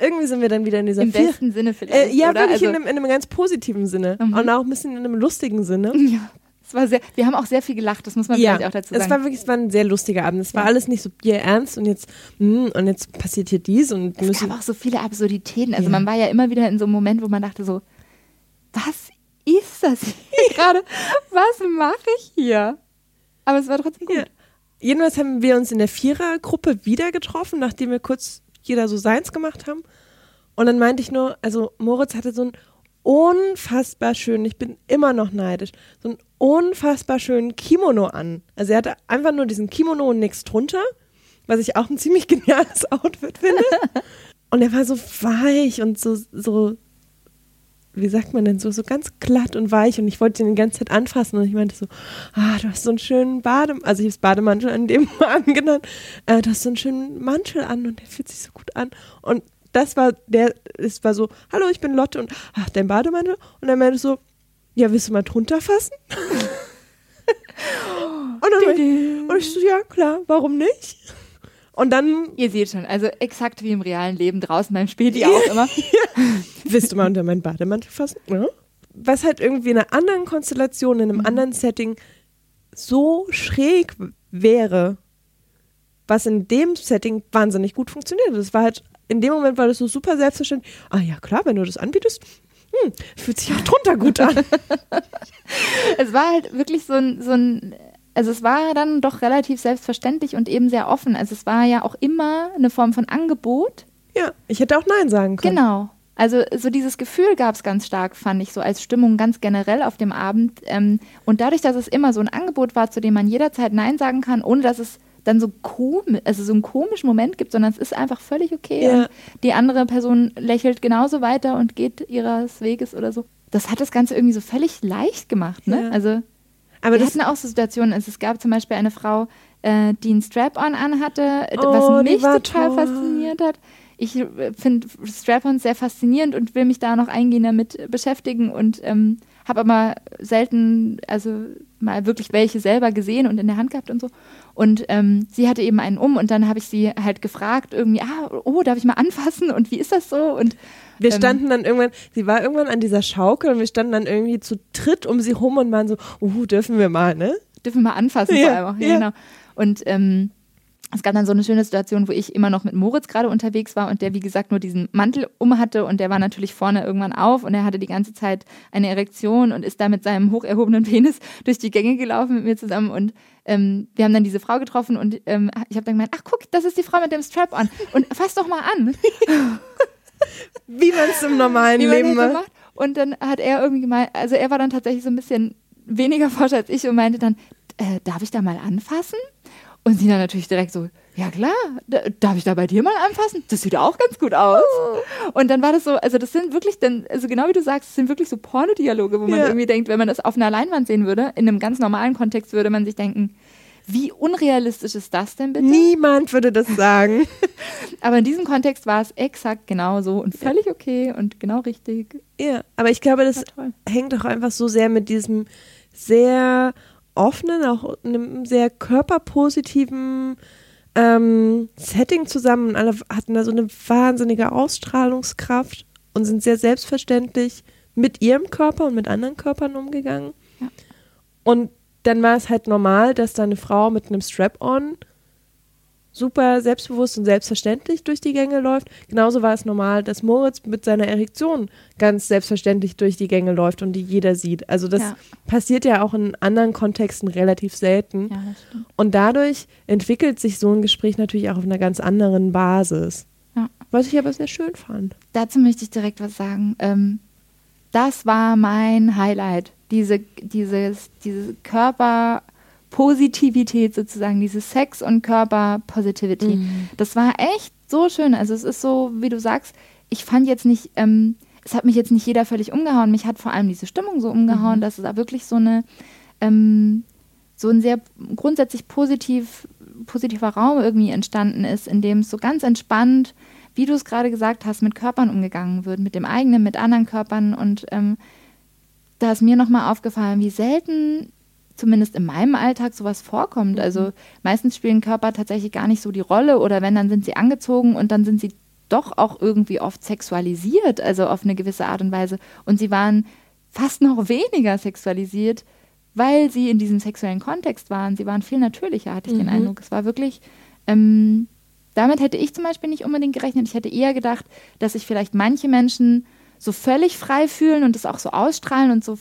irgendwie sind wir dann wieder in dieser Im Vier- besten Sinne vielleicht. Äh, ja, oder? wirklich also, in, einem, in einem ganz positiven Sinne. Mhm. Und auch ein bisschen in einem lustigen Sinne. Ja, es war sehr, wir haben auch sehr viel gelacht, das muss man vielleicht auch dazu es sagen. war wirklich, es war ein sehr lustiger Abend. Es war Ja. alles nicht so bierernst und jetzt, hm, und jetzt passiert hier dies und es gab auch so viele Absurditäten. Also Ja. man war ja immer wieder in so einem Moment, wo man dachte so, was ist das hier gerade? Was mache ich hier? Aber es war trotzdem gut. Ja. Jedenfalls haben wir uns in der Vierergruppe wieder getroffen, nachdem wir kurz jeder so seins gemacht haben. Und dann meinte ich nur, also Moritz hatte so einen unfassbar schönen, ich bin immer noch neidisch, so einen unfassbar schönen Kimono an. Also er hatte einfach nur diesen Kimono und nichts drunter, was ich auch ein ziemlich geniales Outfit finde. Und er war so weich und so, so, wie sagt man denn, so, so ganz glatt und weich. Und ich wollte ihn die ganze Zeit anfassen und ich meinte so, ah, du hast so einen schönen Bademantel, also ich habe es Bademantel an dem Abend genannt, äh, du hast so einen schönen Mantel an und der fühlt sich so gut an. Und das war der, es war so, hallo, ich bin Lotte und ach, dein Bademantel. Und er meinte so, ja, willst du mal drunter fassen? und, dann und ich so, ja, klar, warum nicht? Und dann Ihr seht schon, also exakt wie im realen Leben draußen beim Späti auch immer. Willst du mal unter meinen Bademantel fassen? Ja. Was halt irgendwie in einer anderen Konstellation, in einem Mhm. anderen Setting so schräg wäre, was in dem Setting wahnsinnig gut funktioniert. Das war halt, in dem Moment war das so super selbstverständlich. Ah ja, klar, wenn du das anbietest, hm, fühlt sich auch drunter gut an. Es war halt wirklich so ein, so ein, also es war dann doch relativ selbstverständlich und eben sehr offen. Also es war ja auch immer eine Form von Angebot. ja, ich hätte auch Nein sagen können. Genau. Also so dieses Gefühl gab es ganz stark, fand ich so als Stimmung ganz generell auf dem Abend. Ähm, und dadurch, dass es immer so ein Angebot war, zu dem man jederzeit Nein sagen kann, ohne dass es dann so komisch, also so einen komischen Moment gibt, sondern es ist einfach völlig okay. Ja. Und die andere Person lächelt genauso weiter und geht ihres Weges oder so. Das hat das Ganze irgendwie so völlig leicht gemacht, ne? Ja. Also Aber wir das, hatten auch so Situationen, also es gab zum Beispiel eine Frau, äh, die ein Strap-on anhatte, äh, Oh, was mich total toll. fasziniert hat. Ich äh, finde Strap-ons sehr faszinierend und will mich da noch eingehend damit beschäftigen und ähm, habe aber selten, also mal wirklich welche selber gesehen und in der Hand gehabt und so. Und ähm, sie hatte eben einen um und dann habe ich sie halt gefragt, irgendwie, ah, oh, darf ich mal anfassen und wie ist das so? Und wir ähm, standen dann irgendwann, sie war irgendwann an dieser Schaukel und wir standen dann irgendwie zu dritt um sie rum und waren so, uh, dürfen wir mal, ne? dürfen wir mal anfassen Ja, vor allem auch. Ja, ja. Genau. Und ähm, es gab dann so eine schöne Situation, wo ich immer noch mit Moritz gerade unterwegs war und der, wie gesagt, nur diesen Mantel um hatte und der war natürlich vorne irgendwann auf und er hatte die ganze Zeit eine Erektion und ist da mit seinem hoch erhobenen Penis durch die Gänge gelaufen mit mir zusammen und ähm, wir haben dann diese Frau getroffen und ähm, ich habe dann gemeint, ach guck, das ist die Frau mit dem Strap-on und fass doch mal an. Wie man es im normalen Leben macht. Und dann hat er irgendwie gemeint, also er war dann tatsächlich so ein bisschen weniger forscher als ich und meinte dann, äh, darf ich da mal anfassen? Und sie dann natürlich direkt so, ja klar, da, darf ich da bei dir mal anfassen? Das sieht auch ganz gut aus. Und dann war das so, also das sind wirklich dann, also genau wie du sagst, das sind wirklich so Pornodialoge, wo man Ja. irgendwie denkt, wenn man das auf einer Leinwand sehen würde, in einem ganz normalen Kontext würde man sich denken, wie unrealistisch ist das denn bitte? Niemand würde das sagen. Aber in diesem Kontext war es exakt genau so und völlig okay und genau richtig. Ja, aber ich glaube, das hängt auch einfach so sehr mit diesem sehr offenen, auch einem sehr körperpositiven ähm, Setting zusammen. Und alle hatten da so eine wahnsinnige Ausstrahlungskraft und sind sehr selbstverständlich mit ihrem Körper und mit anderen Körpern umgegangen. Ja. Und dann war es halt normal, dass da eine Frau mit einem Strap-on super selbstbewusst und selbstverständlich durch die Gänge läuft. Genauso war es normal, dass Moritz mit seiner Erektion ganz selbstverständlich durch die Gänge läuft und die jeder sieht. Also das Ja. passiert ja auch in anderen Kontexten relativ selten. Ja. Und dadurch entwickelt sich so ein Gespräch natürlich auch auf einer ganz anderen Basis. Ja. Was ich aber sehr schön fand. Dazu möchte ich direkt was sagen. Ähm, das war mein Highlight. Diese, dieses, diese Körperpositivität sozusagen, diese Sex- und Körperpositivity. Das war echt so schön. Also es ist so, wie du sagst, ich fand jetzt nicht, ähm, es hat mich jetzt nicht jeder völlig umgehauen. Mich hat vor allem diese Stimmung so umgehauen, Mhm. dass es da wirklich so eine, ähm, so ein sehr grundsätzlich positiv, positiver Raum irgendwie entstanden ist, in dem es so ganz entspannt, wie du es gerade gesagt hast, mit Körpern umgegangen wird, mit dem eigenen, mit anderen Körpern. Und ähm, da ist mir nochmal aufgefallen, wie selten, zumindest in meinem Alltag, sowas vorkommt. Also meistens spielen Körper tatsächlich gar nicht so die Rolle oder wenn, dann sind sie angezogen und dann sind sie doch auch irgendwie oft sexualisiert, also auf eine gewisse Art und Weise. Und sie waren fast noch weniger sexualisiert, weil sie in diesem sexuellen Kontext waren. Sie waren viel natürlicher, hatte ich den Mhm. Eindruck. Es war wirklich, ähm, damit hätte ich zum Beispiel nicht unbedingt gerechnet. Ich hätte eher gedacht, dass sich vielleicht manche Menschen so völlig frei fühlen und das auch so ausstrahlen und so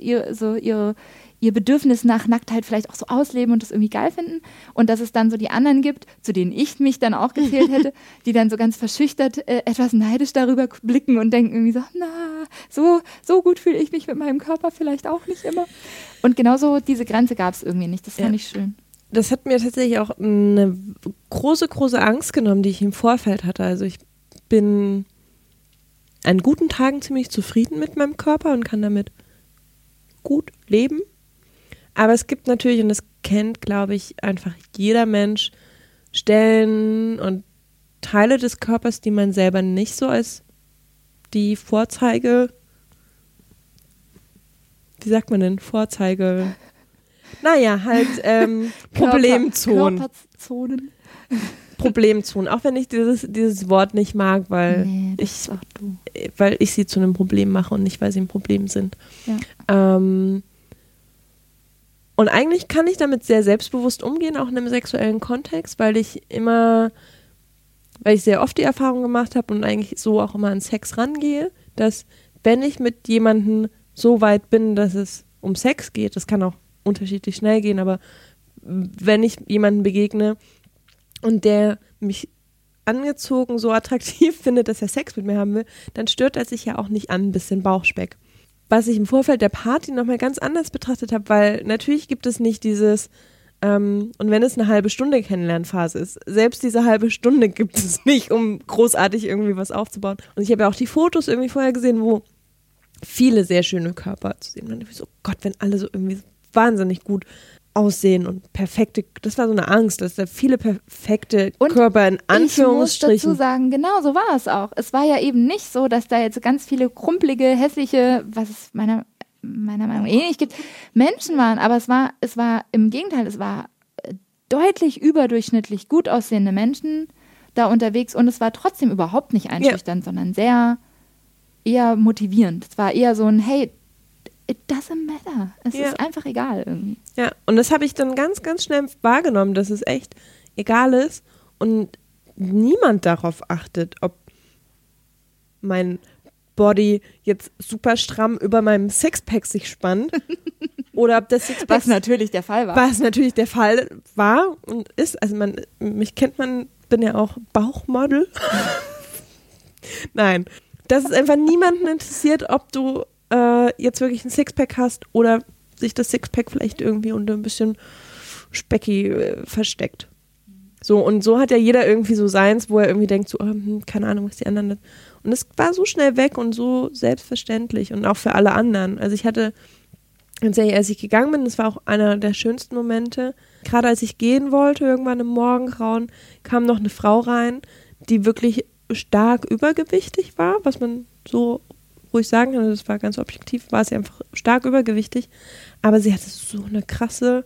ihr, so ihre, ihr Bedürfnis nach Nacktheit vielleicht auch so ausleben und das irgendwie geil finden. Und dass es dann so die anderen gibt, zu denen ich mich dann auch gezählt hätte, die dann so ganz verschüchtert äh, etwas neidisch darüber blicken und denken irgendwie so, na, so, so gut fühle ich mich mit meinem Körper vielleicht auch nicht immer. Und genauso diese Grenze gab es irgendwie nicht. Das fand Ja. ich schön. Das hat mir tatsächlich auch eine große, große Angst genommen, die ich im Vorfeld hatte. Also ich bin an guten Tagen ziemlich zufrieden mit meinem Körper und kann damit gut leben. Aber es gibt natürlich, und das kennt, glaube ich, einfach jeder Mensch, Stellen und Teile des Körpers, die man selber nicht so als die Vorzeige, wie sagt man denn, Vorzeige, naja, halt ähm, Problemzonen. Körper, Körperzonen. Problemzonen, auch wenn ich dieses, dieses Wort nicht mag, weil, Nee, ich, weil ich sie zu einem Problem mache und nicht, weil sie ein Problem sind. Ja. Ähm, und eigentlich kann ich damit sehr selbstbewusst umgehen, auch in einem sexuellen Kontext, weil ich immer, weil ich sehr oft die Erfahrung gemacht habe und eigentlich so auch immer an Sex rangehe, dass wenn ich mit jemandem so weit bin, dass es um Sex geht, das kann auch unterschiedlich schnell gehen, aber wenn ich jemanden begegne und der mich angezogen so attraktiv findet, dass er Sex mit mir haben will, dann stört er sich ja auch nicht an ein bisschen Bauchspeck was ich im Vorfeld der Party nochmal ganz anders betrachtet habe, weil natürlich gibt es nicht dieses, ähm, und wenn es eine halbe Stunde Kennenlernphase ist, selbst diese halbe Stunde gibt es nicht, um großartig irgendwie was aufzubauen. Und ich habe ja auch die Fotos irgendwie vorher gesehen, wo viele sehr schöne Körper zu sehen waren. Ich so, Gott, wenn alle so irgendwie wahnsinnig gut aussehen und perfekte, das war so eine Angst, dass da viele perfekte Und Körper in Ich muss dazu Anführungsstrichen. sagen, genau so war es auch. Es war ja eben nicht so, dass da jetzt ganz viele krumpelige, hässliche, was es meiner, meiner Meinung nach eh nicht gibt, Menschen waren. Aber es war, es war im Gegenteil, es war deutlich überdurchschnittlich gut aussehende Menschen da unterwegs und es war trotzdem überhaupt nicht einschüchternd, sondern sehr eher motivierend. Es war eher so ein, hey, it doesn't matter. Es Ja. ist einfach egal irgendwie. Ja, und das habe ich dann ganz, ganz schnell wahrgenommen, dass es echt egal ist und niemand darauf achtet, ob mein Body jetzt super stramm über meinem Sixpack sich spannt oder ob das Sixpack, Was natürlich der Fall war. was natürlich der Fall war und ist. Also man, mich kennt man, bin ja auch Bauchmodel. Nein, dass es einfach niemanden interessiert, ob du äh, jetzt wirklich ein Sixpack hast oder sich das Sixpack vielleicht irgendwie unter ein bisschen Specki äh, versteckt. So, und so hat ja jeder irgendwie so seins, wo er irgendwie denkt, so, oh, hm, keine Ahnung, was die anderen. Und es war so schnell weg und so selbstverständlich und auch für alle anderen. Also ich hatte tatsächlich, als ich gegangen bin, das war auch einer der schönsten Momente. Gerade als ich gehen wollte, irgendwann im Morgengrauen, kam noch eine Frau rein, die wirklich stark übergewichtig war, was man so ruhig sagen kann, das war ganz objektiv, war sie einfach stark übergewichtig, aber sie hatte so eine krasse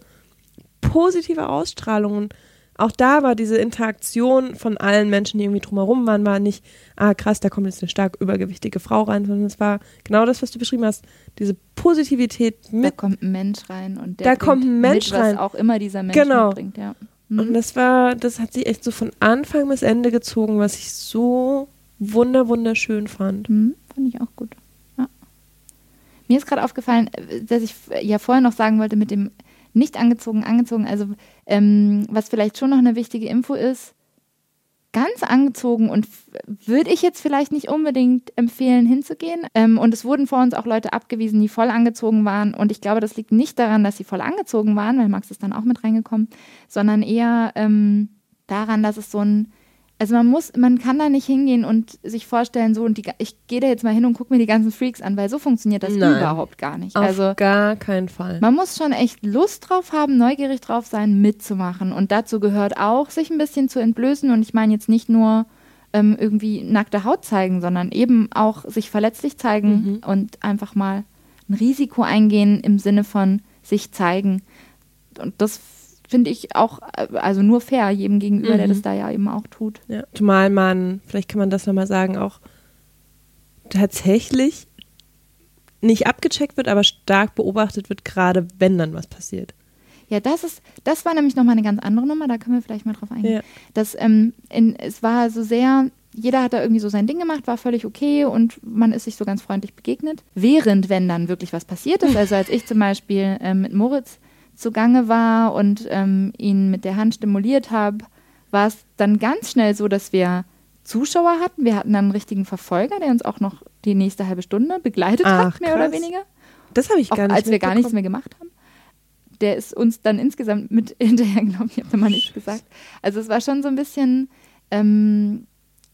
positive Ausstrahlung und auch da war diese Interaktion von allen Menschen, die irgendwie drumherum waren, war nicht, ah krass, da kommt jetzt eine stark übergewichtige Frau rein, sondern es war genau das, was du beschrieben hast, diese Positivität da mit kommt ein Mensch rein und der Da kommt ein Mensch mit, rein. was auch immer dieser Mensch Genau. mitbringt, ja. Mhm. Und das war, das hat sich echt so von Anfang bis Ende gezogen, was ich so wunder, wunderschön fand. Mhm, fand ich auch gut. Ja. Mir ist gerade aufgefallen, dass ich ja vorher noch sagen wollte mit dem nicht angezogen, angezogen. Also ähm, was vielleicht schon noch eine wichtige Info ist, ganz angezogen und würde ich jetzt vielleicht nicht unbedingt empfehlen, hinzugehen. Ähm, und es wurden vor uns auch Leute abgewiesen, die voll angezogen waren. Und ich glaube, das liegt nicht daran, dass sie voll angezogen waren, weil Max ist dann auch mit reingekommen, sondern eher ähm, daran, dass es so ein Also man muss, man kann da nicht hingehen und sich vorstellen, so und die, ich gehe da jetzt mal hin und gucke mir die ganzen Freaks an, weil so funktioniert das Nein. überhaupt gar nicht. Auf also gar keinen Fall. man muss schon echt Lust drauf haben, neugierig drauf sein, mitzumachen. Und dazu gehört auch, sich ein bisschen zu entblößen. Und ich meine jetzt nicht nur ähm, irgendwie nackte Haut zeigen, sondern eben auch sich verletzlich zeigen und einfach mal ein Risiko eingehen im Sinne von sich zeigen. Und das finde ich auch, äh, also nur fair jedem gegenüber, der das da ja eben auch tut. Ja. Zumal man, vielleicht kann man das nochmal sagen, auch tatsächlich nicht abgecheckt wird, aber stark beobachtet wird, gerade wenn dann was passiert. Ja, das ist, das war nämlich nochmal eine ganz andere Nummer, da können wir vielleicht mal drauf eingehen. Ja. Das, ähm, in, es war so sehr, jeder hat da irgendwie so sein Ding gemacht, war völlig okay und man ist sich so ganz freundlich begegnet. Während, wenn dann wirklich was passiert ist, also als ich zum Beispiel ähm, mit Moritz zugange war und ähm, ihn mit der Hand stimuliert habe, war es dann ganz schnell so, dass wir Zuschauer hatten. Wir hatten dann einen richtigen Verfolger, der uns auch noch die nächste halbe Stunde begleitet Ach, hat, mehr oder krass. weniger Das habe ich auch gar nicht als wir gar nichts mehr gemacht haben. Der ist uns dann insgesamt mit hinterhergenommen. Ich habe da mal nichts gesagt. Also es war schon so ein bisschen, ähm,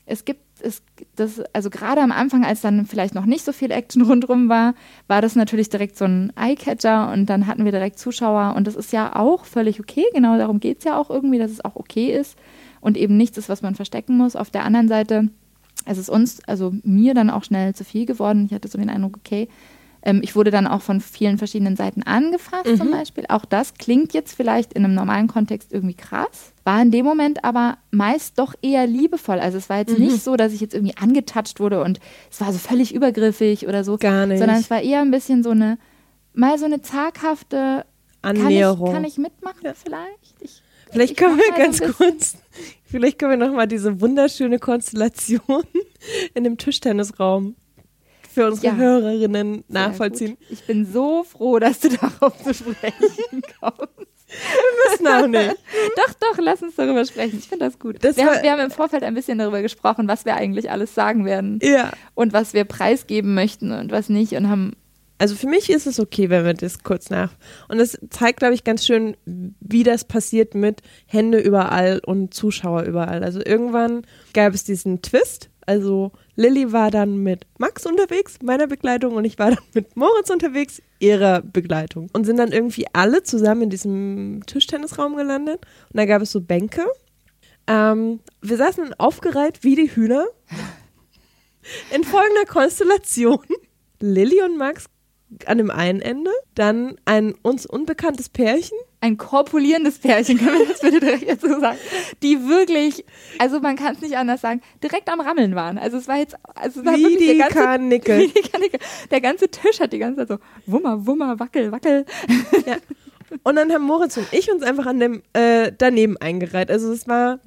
es gibt, es, das, also gerade am Anfang, als dann vielleicht noch nicht so viel Action rundherum war, war das natürlich direkt so ein Eyecatcher und dann hatten wir direkt Zuschauer und das ist ja auch völlig okay. Genau darum geht es ja auch irgendwie, dass es auch okay ist und eben nichts ist, was man verstecken muss. Auf der anderen Seite es ist uns, also mir dann auch schnell zu viel geworden. Ich hatte so den Eindruck, okay, ähm, ich wurde dann auch von vielen verschiedenen Seiten angefasst zum Beispiel. Auch das klingt jetzt vielleicht in einem normalen Kontext irgendwie krass, war in dem Moment aber meist doch eher liebevoll. Also es war jetzt nicht so, dass ich jetzt irgendwie angetatscht wurde und es war so völlig übergriffig oder so, Gar nicht. sondern es war eher ein bisschen so eine, mal so eine zaghafte Annäherung. Kann ich, kann ich mitmachen vielleicht? Ich, Vielleicht ich können wir ganz kurz, vielleicht können wir nochmal diese wunderschöne Konstellation in dem Tischtennisraum für unsere Ja. Hörerinnen nachvollziehen. Ich bin so froh, dass du darauf zu sprechen kommst. Wissen auch nicht. Doch, doch, lass uns darüber sprechen. Ich finde das gut. Das wir, haben, wir haben im Vorfeld ein bisschen darüber gesprochen, was wir eigentlich alles sagen werden Ja. und was wir preisgeben möchten und was nicht und haben Also für mich ist es okay, wenn wir das kurz nach. Und das zeigt, glaube ich, ganz schön, wie das passiert mit Hände überall und Zuschauer überall. Also irgendwann gab es diesen Twist. Also Lilly war dann mit Max unterwegs, meiner Begleitung, und ich war dann mit Moritz unterwegs, ihrer Begleitung. Und sind dann irgendwie alle zusammen in diesem Tischtennisraum gelandet. Und da gab es so Bänke. Ähm, wir saßen dann aufgereiht wie die Hühner. In folgender Konstellation. Lilly und Max an dem einen Ende, dann ein uns unbekanntes Pärchen. ein korpulierendes Pärchen, können wir das bitte direkt dazu sagen, die wirklich, also man kann es nicht anders sagen, direkt am Rammeln waren. Also es war jetzt, also es war Wie die der ganze, Karnickel. wie die Karnickel. Der ganze Tisch hat die ganze Zeit so Wummer, Wummer, Wackel, Wackel. Ja. Und dann haben Moritz und ich uns einfach an dem äh, daneben eingereiht. Also es war,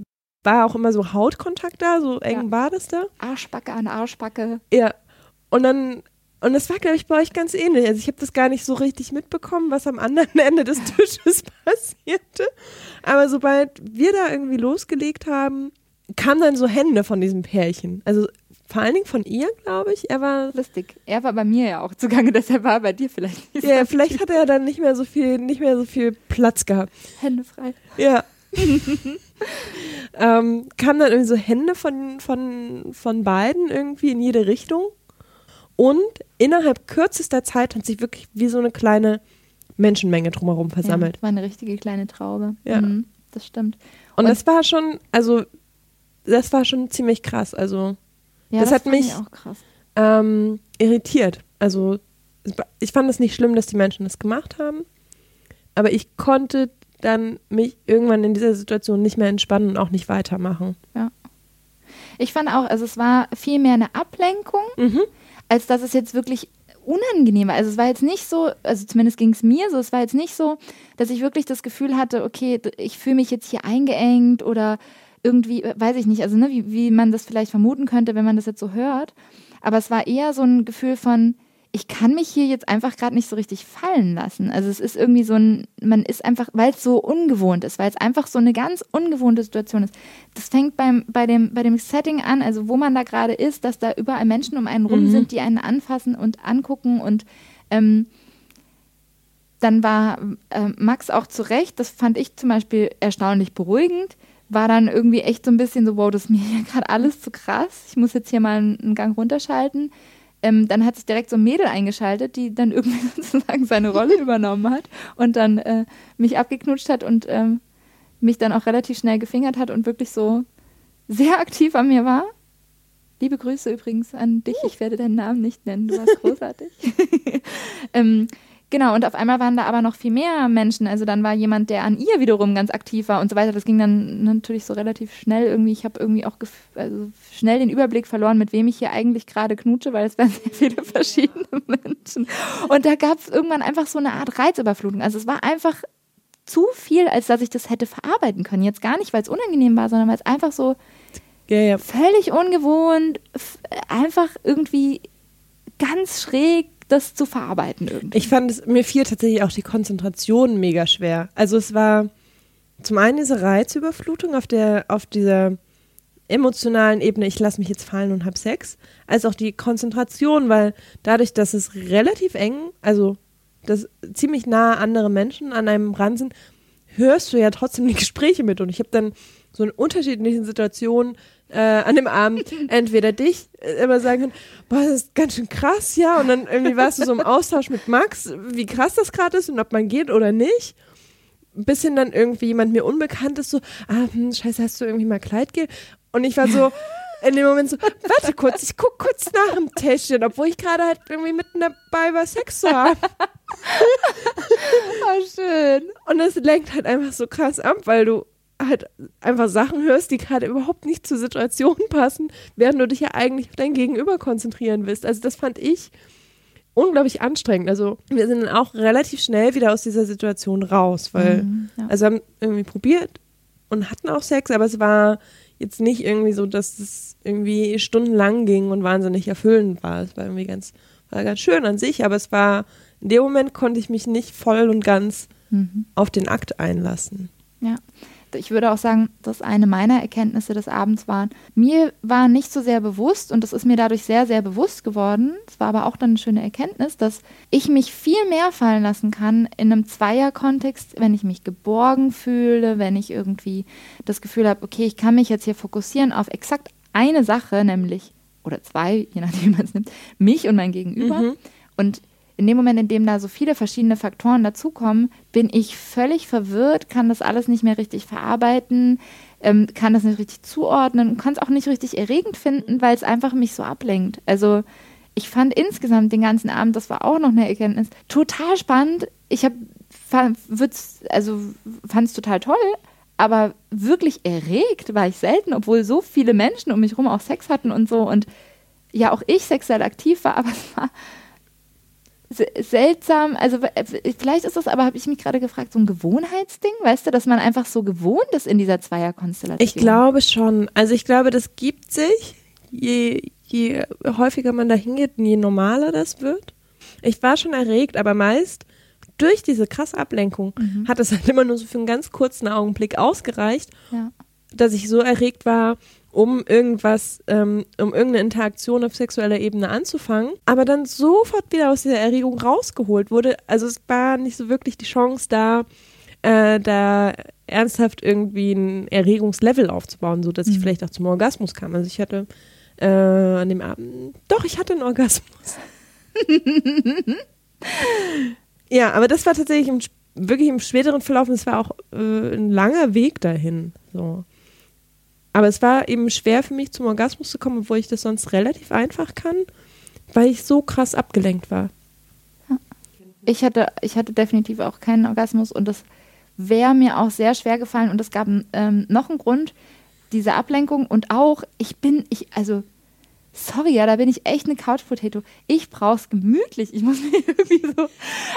war auch immer so Hautkontakt da, so eng Ja. war das da. Arschbacke an Arschbacke. Ja. Und dann, und das war, glaube ich, bei euch ganz ähnlich. Also ich habe das gar nicht so richtig mitbekommen, was am anderen Ende des Tisches passierte. Aber sobald wir da irgendwie losgelegt haben, kamen dann so Hände von diesem Pärchen. Also vor allen Dingen von ihr, glaube ich. Er war Lustig. Er war bei mir ja auch zugange, deshalb war er bei dir vielleicht nicht Ja, so vielleicht hat er dann nicht mehr so viel, nicht mehr so viel Platz gehabt. Hände frei. Ja. ähm, kamen dann irgendwie so Hände von, von, von beiden irgendwie in jede Richtung. Und innerhalb kürzester Zeit hat sich wirklich wie so eine kleine Menschenmenge drumherum versammelt. Ja, war eine richtige kleine Traube. Ja. Mhm, das stimmt. Und, Und- das war schon, also, das war schon ziemlich krass. Also, Ja, Das hat fand mich- ähm, irritiert. Also, ich fand es nicht schlimm, dass die Menschen das gemacht haben. Aber ich konnte dann mich irgendwann in dieser Situation nicht mehr entspannen und auch nicht weitermachen. Ich fand auch, also es war viel mehr eine Ablenkung, Mhm. Als dass es jetzt wirklich unangenehm war. Also es war jetzt nicht so, also zumindest ging es mir so, es war jetzt nicht so, dass ich wirklich das Gefühl hatte, okay, ich fühle mich jetzt hier eingeengt oder irgendwie, äh, weiß ich nicht, also ne, wie, wie man das vielleicht vermuten könnte, wenn man das jetzt so hört. Aber es war eher so ein Gefühl von, ich kann mich hier jetzt einfach gerade nicht so richtig fallen lassen. Also es ist irgendwie so ein, man ist einfach, weil es so ungewohnt ist, weil es einfach so eine ganz ungewohnte Situation ist. Das fängt beim, bei, dem, bei dem Setting an, also wo man da gerade ist, dass da überall Menschen um einen rum sind, die einen anfassen und angucken und ähm, dann war äh, Max auch zu Recht, das fand ich zum Beispiel erstaunlich beruhigend, war dann irgendwie echt so ein bisschen so, wow, das ist mir hier gerade alles zu krass. Ich muss jetzt hier mal einen Gang runterschalten. Ähm, dann hat sich direkt so ein Mädel eingeschaltet, die dann irgendwie sozusagen seine Rolle übernommen hat und dann äh, mich abgeknutscht hat und ähm, mich dann auch relativ schnell gefingert hat und wirklich so sehr aktiv an mir war. Liebe Grüße übrigens an dich. Ich werde deinen Namen nicht nennen. Du warst großartig. ähm, genau, und auf einmal waren da aber noch viel mehr Menschen. Also dann war jemand, der an ihr wiederum ganz aktiv war und so weiter. Das ging dann natürlich so relativ schnell irgendwie. Ich habe irgendwie auch also schnell den Überblick verloren, mit wem ich hier eigentlich gerade knutsche, weil es waren sehr viele verschiedene Menschen. Und da gab es irgendwann einfach so eine Art Reizüberflutung. Also es war einfach zu viel, als dass ich das hätte verarbeiten können. Jetzt gar nicht, weil es unangenehm war, sondern weil es einfach so ja, ja. völlig ungewohnt, einfach irgendwie ganz schräg das zu verarbeiten irgendwie. Ich fand es, mir fiel tatsächlich auch die Konzentration mega schwer. Also es war zum einen diese Reizüberflutung auf der, auf dieser emotionalen Ebene, ich lasse mich jetzt fallen und habe Sex, als auch die Konzentration, weil dadurch, dass es relativ eng, also dass ziemlich nah andere Menschen an einem ran sind, hörst du ja trotzdem die Gespräche mit. Und ich habe dann so in unterschiedlichen Situationen äh, an dem Abend entweder dich äh, immer sagen können, boah, das ist ganz schön krass, ja. Und dann irgendwie warst du so im Austausch mit Max, wie krass das gerade ist und ob man geht oder nicht. Bis hin dann irgendwie jemand mir unbekannt ist, so, ah, hm, scheiße, hast du irgendwie mal Kleidgel? Und ich war so, in dem Moment so, warte kurz, ich guck kurz nach dem Täschchen, obwohl ich gerade halt irgendwie mitten dabei war, Sex zu haben. oh, schön. Und das lenkt halt einfach so krass ab, weil du halt einfach Sachen hörst, die gerade überhaupt nicht zur Situation passen, während du dich ja eigentlich auf dein Gegenüber konzentrieren willst. Also das fand ich unglaublich anstrengend. Also wir sind dann auch relativ schnell wieder aus dieser Situation raus, weil mhm, ja. also haben irgendwie probiert und hatten auch Sex, aber es war jetzt nicht irgendwie so, dass es irgendwie stundenlang ging und wahnsinnig erfüllend war. Es war irgendwie ganz, war ganz schön an sich, aber es war, in dem Moment konnte ich mich nicht voll und ganz mhm. auf den Akt einlassen. Ja, ich würde auch sagen, dass eine meiner Erkenntnisse des Abends waren. Mir war nicht so sehr bewusst und das ist mir dadurch sehr, sehr bewusst geworden. Es war aber auch dann eine schöne Erkenntnis, dass ich mich viel mehr fallen lassen kann in einem Zweier-Kontext, wenn ich mich geborgen fühle, wenn ich irgendwie das Gefühl habe, okay, ich kann mich jetzt hier fokussieren auf exakt eine Sache, nämlich, oder zwei, je nachdem, wie man es nimmt, mich und mein Gegenüber. Mhm. Und in dem Moment, in dem da so viele verschiedene Faktoren dazukommen, bin ich völlig verwirrt, kann das alles nicht mehr richtig verarbeiten, ähm, kann das nicht richtig zuordnen und kann es auch nicht richtig erregend finden, weil es einfach mich so ablenkt. Also ich fand insgesamt den ganzen Abend, das war auch noch eine Erkenntnis, total spannend. Ich habe also fand es total toll, aber wirklich erregt war ich selten, obwohl so viele Menschen um mich herum auch Sex hatten und so und ja auch ich sexuell aktiv war, aber es war seltsam, also vielleicht ist das aber, habe ich mich gerade gefragt, so ein Gewohnheitsding, weißt du, dass man einfach so gewohnt ist in dieser Zweierkonstellation? Ich glaube schon. Also ich glaube, das gibt sich, je, je häufiger man da hingeht, je normaler das wird. Ich war schon erregt, aber meist durch diese krasse Ablenkung mhm. hat es halt immer nur so für einen ganz kurzen Augenblick ausgereicht, ja. dass ich so erregt war, um irgendwas, ähm, um irgendeine Interaktion auf sexueller Ebene anzufangen, aber dann sofort wieder aus dieser Erregung rausgeholt wurde. Also es war nicht so wirklich die Chance da, äh, da ernsthaft irgendwie ein Erregungslevel aufzubauen, so dass ich mhm. vielleicht auch zum Orgasmus kam. Also ich hatte äh, an dem Abend, doch, ich hatte einen Orgasmus. ja, aber das war tatsächlich im, wirklich im späteren Verlauf, es war auch äh, ein langer Weg dahin. So. Aber es war eben schwer für mich zum Orgasmus zu kommen, obwohl ich das sonst relativ einfach kann, weil ich so krass abgelenkt war. Ich hatte, ich hatte definitiv auch keinen Orgasmus und das wäre mir auch sehr schwer gefallen. Und es gab ähm, noch einen Grund, diese Ablenkung und auch, ich bin, ich, also sorry, ja, da bin ich echt eine Couch Potato. Ich brauch's gemütlich. Ich muss mich irgendwie so,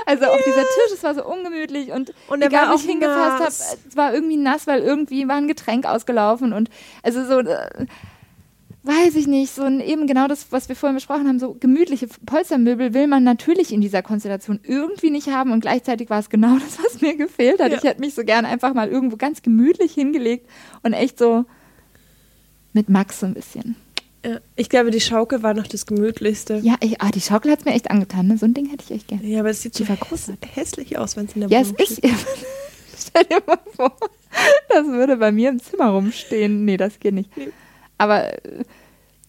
also ja. auch dieser Tisch, es war so ungemütlich und, und egal, wie ich hingefasst habe, es war irgendwie nass, weil irgendwie war ein Getränk ausgelaufen und also so, äh, weiß ich nicht, so ein, eben genau das, was wir vorhin besprochen haben, so gemütliche Polstermöbel will man natürlich in dieser Konstellation irgendwie nicht haben und gleichzeitig war es genau das, was mir gefehlt hat. Ja. Ich hätte mich so gern einfach mal irgendwo ganz gemütlich hingelegt und echt so mit Max so ein bisschen. Ja, ich glaube, die Schaukel war noch das gemütlichste. Ja, ich, ah, die Schaukel hat es mir echt angetan. Ne? So ein Ding hätte ich echt gerne. Ja, aber es sieht die so häss hässlich aus, wenn es in der ja, Wohnung Ja, ist. Stell dir mal vor. Das würde bei mir im Zimmer rumstehen. Nee, das geht nicht. Nee. Aber äh,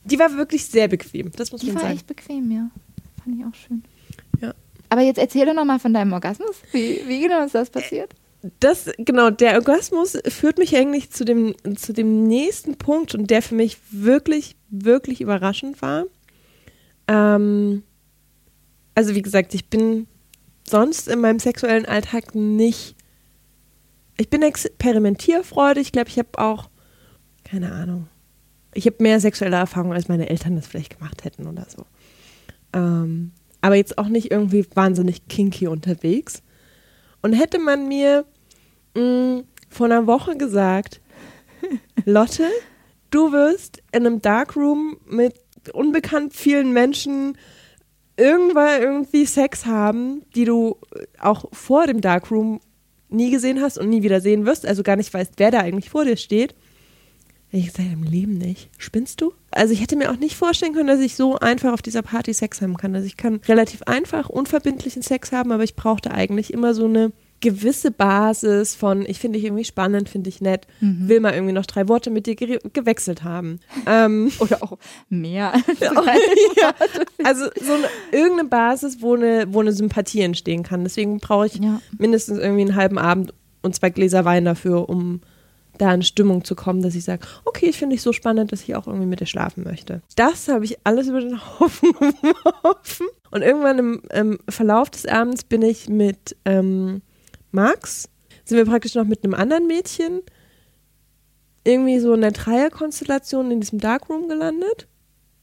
Die war wirklich sehr bequem, das muss die man war sagen. echt bequem, ja. Fand ich auch schön. Ja. Aber jetzt erzähl doch nochmal von deinem Orgasmus. Wie, wie genau ist das passiert? Das, genau, der Orgasmus führt mich eigentlich zu dem, zu dem nächsten Punkt und der für mich wirklich, wirklich überraschend war. Ähm, also wie gesagt, ich bin sonst in meinem sexuellen Alltag nicht. Ich bin experimentierfreudig. Ich glaube, ich habe auch, keine Ahnung, ich habe mehr sexuelle Erfahrung, als meine Eltern das vielleicht gemacht hätten oder so. Ähm, aber jetzt auch nicht irgendwie wahnsinnig kinky unterwegs. Und hätte man mir mh, vor einer Woche gesagt, Lotte, du wirst in einem Darkroom mit unbekannt vielen Menschen irgendwann irgendwie Sex haben, die du auch vor dem Darkroom nie gesehen hast und nie wieder sehen wirst, also gar nicht weißt, wer da eigentlich vor dir steht. Ich gesagt, im Leben nicht. Spinnst du? Also ich hätte mir auch nicht vorstellen können, dass ich so einfach auf dieser Party Sex haben kann. Also ich kann relativ einfach, unverbindlichen Sex haben, aber ich brauchte eigentlich immer so eine gewisse Basis von, ich finde dich irgendwie spannend, finde ich nett, will mal irgendwie noch drei Worte mit dir ge gewechselt haben. Ähm, Oder auch mehr. ja, also so eine, irgendeine Basis, wo eine, wo eine Sympathie entstehen kann. Deswegen brauche ich Ja. mindestens irgendwie einen halben Abend und zwei Gläser Wein dafür, um da in Stimmung zu kommen, dass ich sage, okay, ich finde dich so spannend, dass ich auch irgendwie mit dir schlafen möchte. Das habe ich alles über den Haufen geworfen. Und irgendwann im, im Verlauf des Abends bin ich mit ähm, Max, sind wir praktisch noch mit einem anderen Mädchen irgendwie so in der Dreierkonstellation in diesem Darkroom gelandet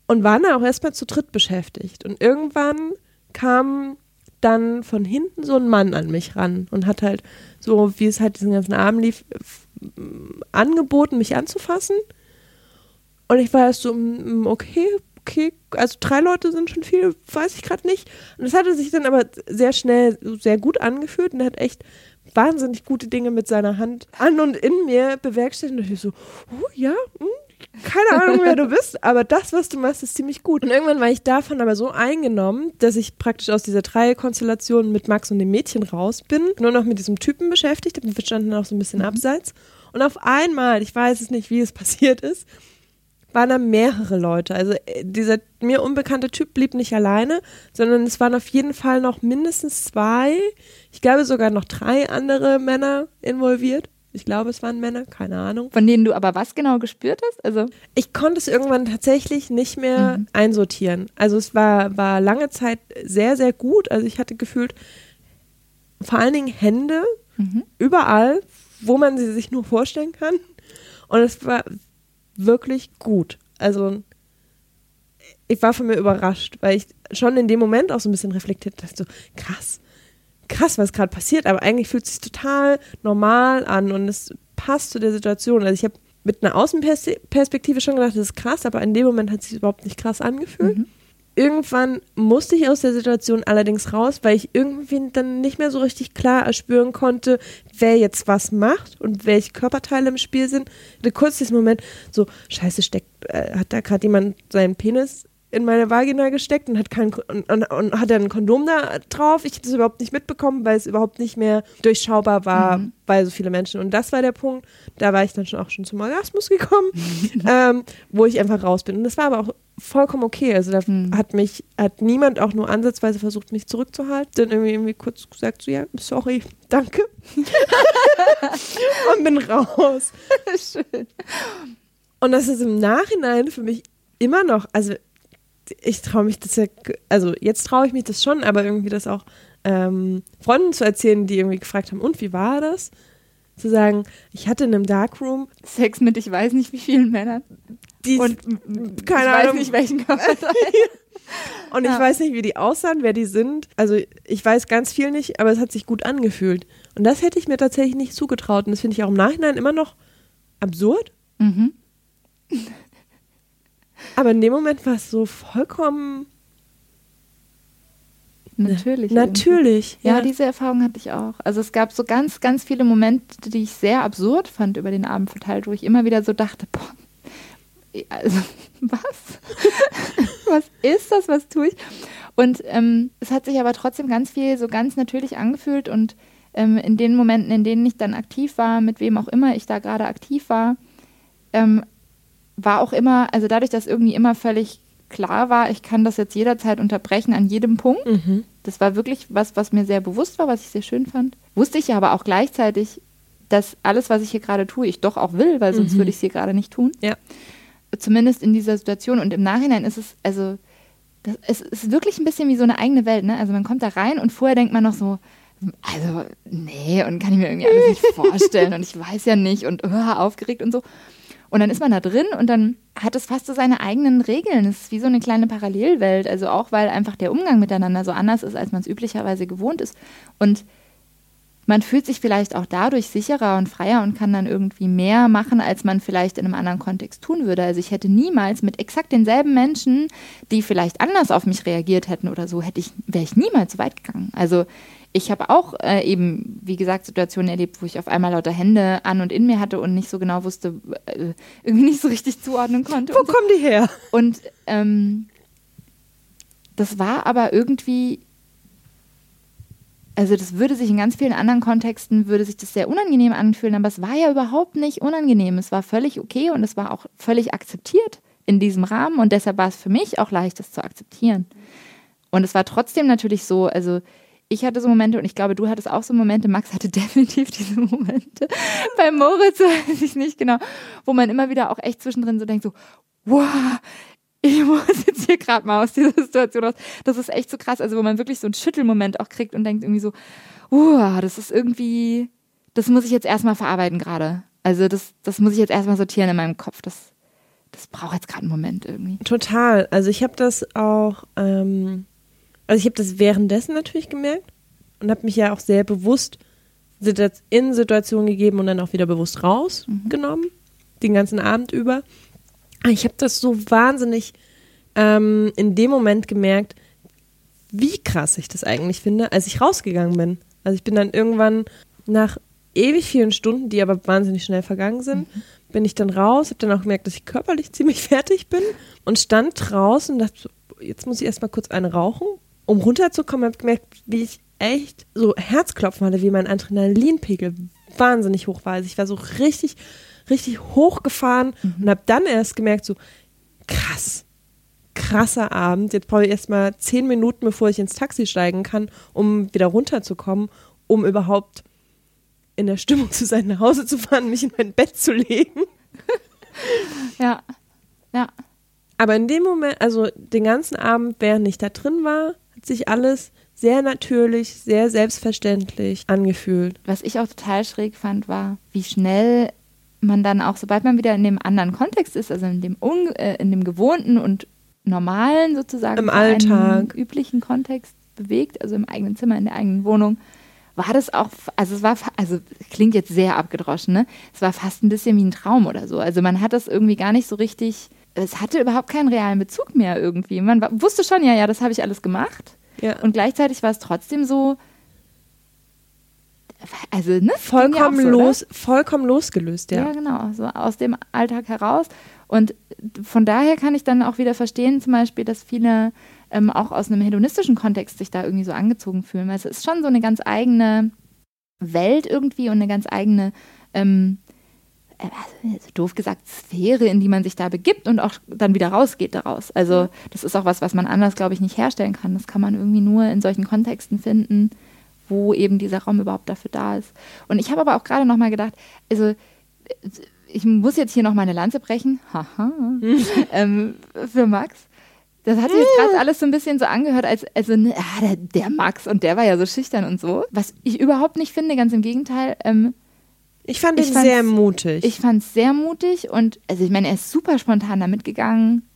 und waren da auch erstmal zu dritt beschäftigt. Und irgendwann kam dann von hinten so ein Mann an mich ran und hat halt so, wie es halt diesen ganzen Abend lief, m- angeboten, mich anzufassen. Und ich war erst so, mm, okay, okay, also drei Leute sind schon viel, weiß ich gerade nicht. Und es hatte sich dann aber sehr schnell sehr gut angefühlt und hat echt wahnsinnig gute Dinge mit seiner Hand an und in mir bewerkstelligt. Und ich so, oh ja, hm, keine Ahnung, wer du bist, aber das, was du machst, ist ziemlich gut. Und irgendwann war ich davon aber so eingenommen, dass ich praktisch aus dieser Dreierkonstellation mit Max und dem Mädchen raus bin, nur noch mit diesem Typen beschäftigt, wir standen auch so ein bisschen abseits. Und auf einmal, ich weiß es nicht, wie es passiert ist, waren da mehrere Leute. Also äh, dieser mir unbekannte Typ blieb nicht alleine, sondern es waren auf jeden Fall noch mindestens zwei, ich glaube sogar noch drei andere Männer involviert. Ich glaube, es waren Männer, keine Ahnung. Von denen du aber was genau gespürt hast? Also, Ich konnte es irgendwann tatsächlich nicht mehr Mhm. einsortieren. Also es war, war lange Zeit sehr, sehr gut. Also ich hatte gefühlt vor allen Dingen Hände mhm. überall, wo man sie sich nur vorstellen kann. Und es war wirklich gut. Also ich war von mir überrascht, weil ich schon in dem Moment auch so ein bisschen reflektiert dachte, so krass, krass, was gerade passiert, aber eigentlich fühlt es sich total normal an und es passt zu der Situation. Also ich habe mit einer Außenperspektive schon gedacht, das ist krass, aber in dem Moment hat es sich überhaupt nicht krass angefühlt. Mhm. Irgendwann musste ich aus der Situation allerdings raus, weil ich irgendwie dann nicht mehr so richtig klar erspüren konnte, wer jetzt was macht und welche Körperteile im Spiel sind. Ich hatte kurz diesen Moment, so, scheiße, steckt, äh, hat da gerade jemand seinen Penis in meine Vagina gesteckt und hat kein und, und, und hat dann ein Kondom da drauf. Ich habe das überhaupt nicht mitbekommen, weil es überhaupt nicht mehr durchschaubar war, Mhm. weil so viele Menschen. Und das war der Punkt, da war ich dann schon auch schon zum Orgasmus gekommen, ähm, wo ich einfach raus bin. Und das war aber auch vollkommen okay. Also da Mhm. hat mich, hat niemand auch nur ansatzweise versucht, mich zurückzuhalten. Dann irgendwie, irgendwie kurz gesagt, so ja, sorry, danke. und bin raus. Schön. Und das ist im Nachhinein für mich immer noch, also ich traue mich das ja, also jetzt traue ich mich das schon, aber irgendwie das auch ähm, Freunden zu erzählen, die irgendwie gefragt haben, und wie war das? Zu sagen, ich hatte in einem Darkroom, Sex mit ich weiß nicht wie vielen Männern. die Und und, keine ich weiß Ahnung, nicht welchen Körperteil. und ich Ja. weiß nicht, wie die aussahen, wer die sind. Also ich weiß ganz viel nicht, aber es hat sich gut angefühlt. Und das hätte ich mir tatsächlich nicht zugetraut. Und das finde ich auch im Nachhinein immer noch absurd. mhm. Aber in dem Moment war es so vollkommen Natürlich. natürlich. Ja, diese Erfahrung hatte ich auch. Also es gab so ganz, ganz viele Momente, die ich sehr absurd fand über den Abend verteilt, wo ich immer wieder so dachte, boah, also was? was ist das? Was tue ich? Und ähm, es hat sich aber trotzdem ganz viel so ganz natürlich angefühlt und ähm, in den Momenten, in denen ich dann aktiv war, mit wem auch immer ich da gerade aktiv war, ähm, war auch immer, also dadurch, dass irgendwie immer völlig klar war, ich kann das jetzt jederzeit unterbrechen an jedem Punkt. Mhm. Das war wirklich was, was mir sehr bewusst war, was ich sehr schön fand. Wusste ich ja aber auch gleichzeitig, dass alles, was ich hier gerade tue, ich doch auch will, weil sonst Mhm. würde ich es hier gerade nicht tun. Ja. Zumindest in dieser Situation. Und im Nachhinein ist es, also, das, es ist wirklich ein bisschen wie so eine eigene Welt. Ne? Also man kommt da rein und vorher denkt man noch so, also, nee, und kann ich mir irgendwie alles nicht vorstellen und ich weiß ja nicht und uh, aufgeregt und so. Und dann ist man da drin und dann hat es fast so seine eigenen Regeln. Es ist wie so eine kleine Parallelwelt. Also auch, weil einfach der Umgang miteinander so anders ist, als man es üblicherweise gewohnt ist. Und man fühlt sich vielleicht auch dadurch sicherer und freier und kann dann irgendwie mehr machen, als man vielleicht in einem anderen Kontext tun würde. Also ich hätte niemals mit exakt denselben Menschen, die vielleicht anders auf mich reagiert hätten oder so, hätte ich, wäre ich niemals so weit gegangen. Also ich habe auch äh, eben, wie gesagt, Situationen erlebt, wo ich auf einmal lauter Hände an und in mir hatte und nicht so genau wusste, äh, irgendwie nicht so richtig zuordnen konnte. Wo so. kommen die her? Und ähm, das war aber irgendwie, also das würde sich in ganz vielen anderen Kontexten, würde sich das sehr unangenehm anfühlen, aber es war ja überhaupt nicht unangenehm. Es war völlig okay und es war auch völlig akzeptiert in diesem Rahmen und deshalb war es für mich auch leicht, das zu akzeptieren. Und es war trotzdem natürlich so, also ich hatte so Momente und ich glaube, du hattest auch so Momente, Max hatte definitiv diese Momente. Bei Moritz weiß ich nicht genau, wo man immer wieder auch echt zwischendrin so denkt, so, wow, ich muss jetzt hier gerade mal aus dieser Situation raus. Das ist echt so krass, also wo man wirklich so einen Schüttelmoment auch kriegt und denkt irgendwie so, wow, das ist irgendwie, das muss ich jetzt erstmal verarbeiten gerade. Also das, das muss ich jetzt erstmal sortieren in meinem Kopf. Das, das braucht jetzt gerade einen Moment irgendwie. Total. Also ich habe das auch, ähm, also ich habe das währenddessen natürlich gemerkt und habe mich ja auch sehr bewusst in Situationen gegeben und dann auch wieder bewusst rausgenommen, den ganzen Abend über. Ich habe das so wahnsinnig ähm, in dem Moment gemerkt, wie krass ich das eigentlich finde, als ich rausgegangen bin. Also ich bin dann irgendwann nach ewig vielen Stunden, die aber wahnsinnig schnell vergangen sind, bin ich dann raus, habe dann auch gemerkt, dass ich körperlich ziemlich fertig bin und stand draußen und dachte, jetzt muss ich erstmal kurz eine rauchen. Um runterzukommen, habe ich gemerkt, wie ich echt so Herzklopfen hatte, wie mein Adrenalinpegel wahnsinnig hoch war. Also ich war so richtig, richtig hochgefahren und habe dann erst gemerkt, so krass, krasser Abend. Jetzt brauche ich erstmal zehn Minuten, bevor ich ins Taxi steigen kann, um wieder runterzukommen, um überhaupt in der Stimmung zu sein, nach Hause zu fahren, mich in mein Bett zu legen. Ja, ja. Aber in dem Moment, also den ganzen Abend, während ich da drin war, hat sich alles sehr natürlich, sehr selbstverständlich angefühlt. Was ich auch total schräg fand, war, wie schnell man dann auch, sobald man wieder in dem anderen Kontext ist, also in dem, un, äh, in dem gewohnten und normalen sozusagen, Im Alltag. üblichen Kontext bewegt, also im eigenen Zimmer, in der eigenen Wohnung, war das auch, also es war, also klingt jetzt sehr abgedroschen, ne? Es war fast ein bisschen wie ein Traum oder so. Also man hat das irgendwie gar nicht so richtig, es hatte überhaupt keinen realen Bezug mehr irgendwie. Man wusste schon, ja, ja, das habe ich alles gemacht. Ja. Und gleichzeitig war es trotzdem so, also, ne? ja Vollkommen so, oder? los, vollkommen losgelöst, Ja. ja. genau, so aus dem Alltag heraus. Und von daher kann ich dann auch wieder verstehen, zum Beispiel, dass viele ähm, auch aus einem hedonistischen Kontext sich da irgendwie so angezogen fühlen. Weil es ist schon so eine ganz eigene Welt irgendwie und eine ganz eigene, ähm, doof gesagt, Sphäre, in die man sich da begibt und auch dann wieder rausgeht daraus. Also das ist auch was, was man anders, glaube ich, nicht herstellen kann. Das kann man irgendwie nur in solchen Kontexten finden, wo eben dieser Raum überhaupt dafür da ist. Und ich habe aber auch gerade noch mal gedacht, also ich muss jetzt hier noch meine Lanze brechen, haha, ähm, für Max. Das hat sich jetzt gerade alles so ein bisschen so angehört, als also ne, ah, der, der Max und der war ja so schüchtern und so. Was ich überhaupt nicht finde, ganz im Gegenteil. Ähm, Ich fand Ich ihn sehr mutig. ich fand es sehr mutig und also ich meine, er ist super spontan da mitgegangen,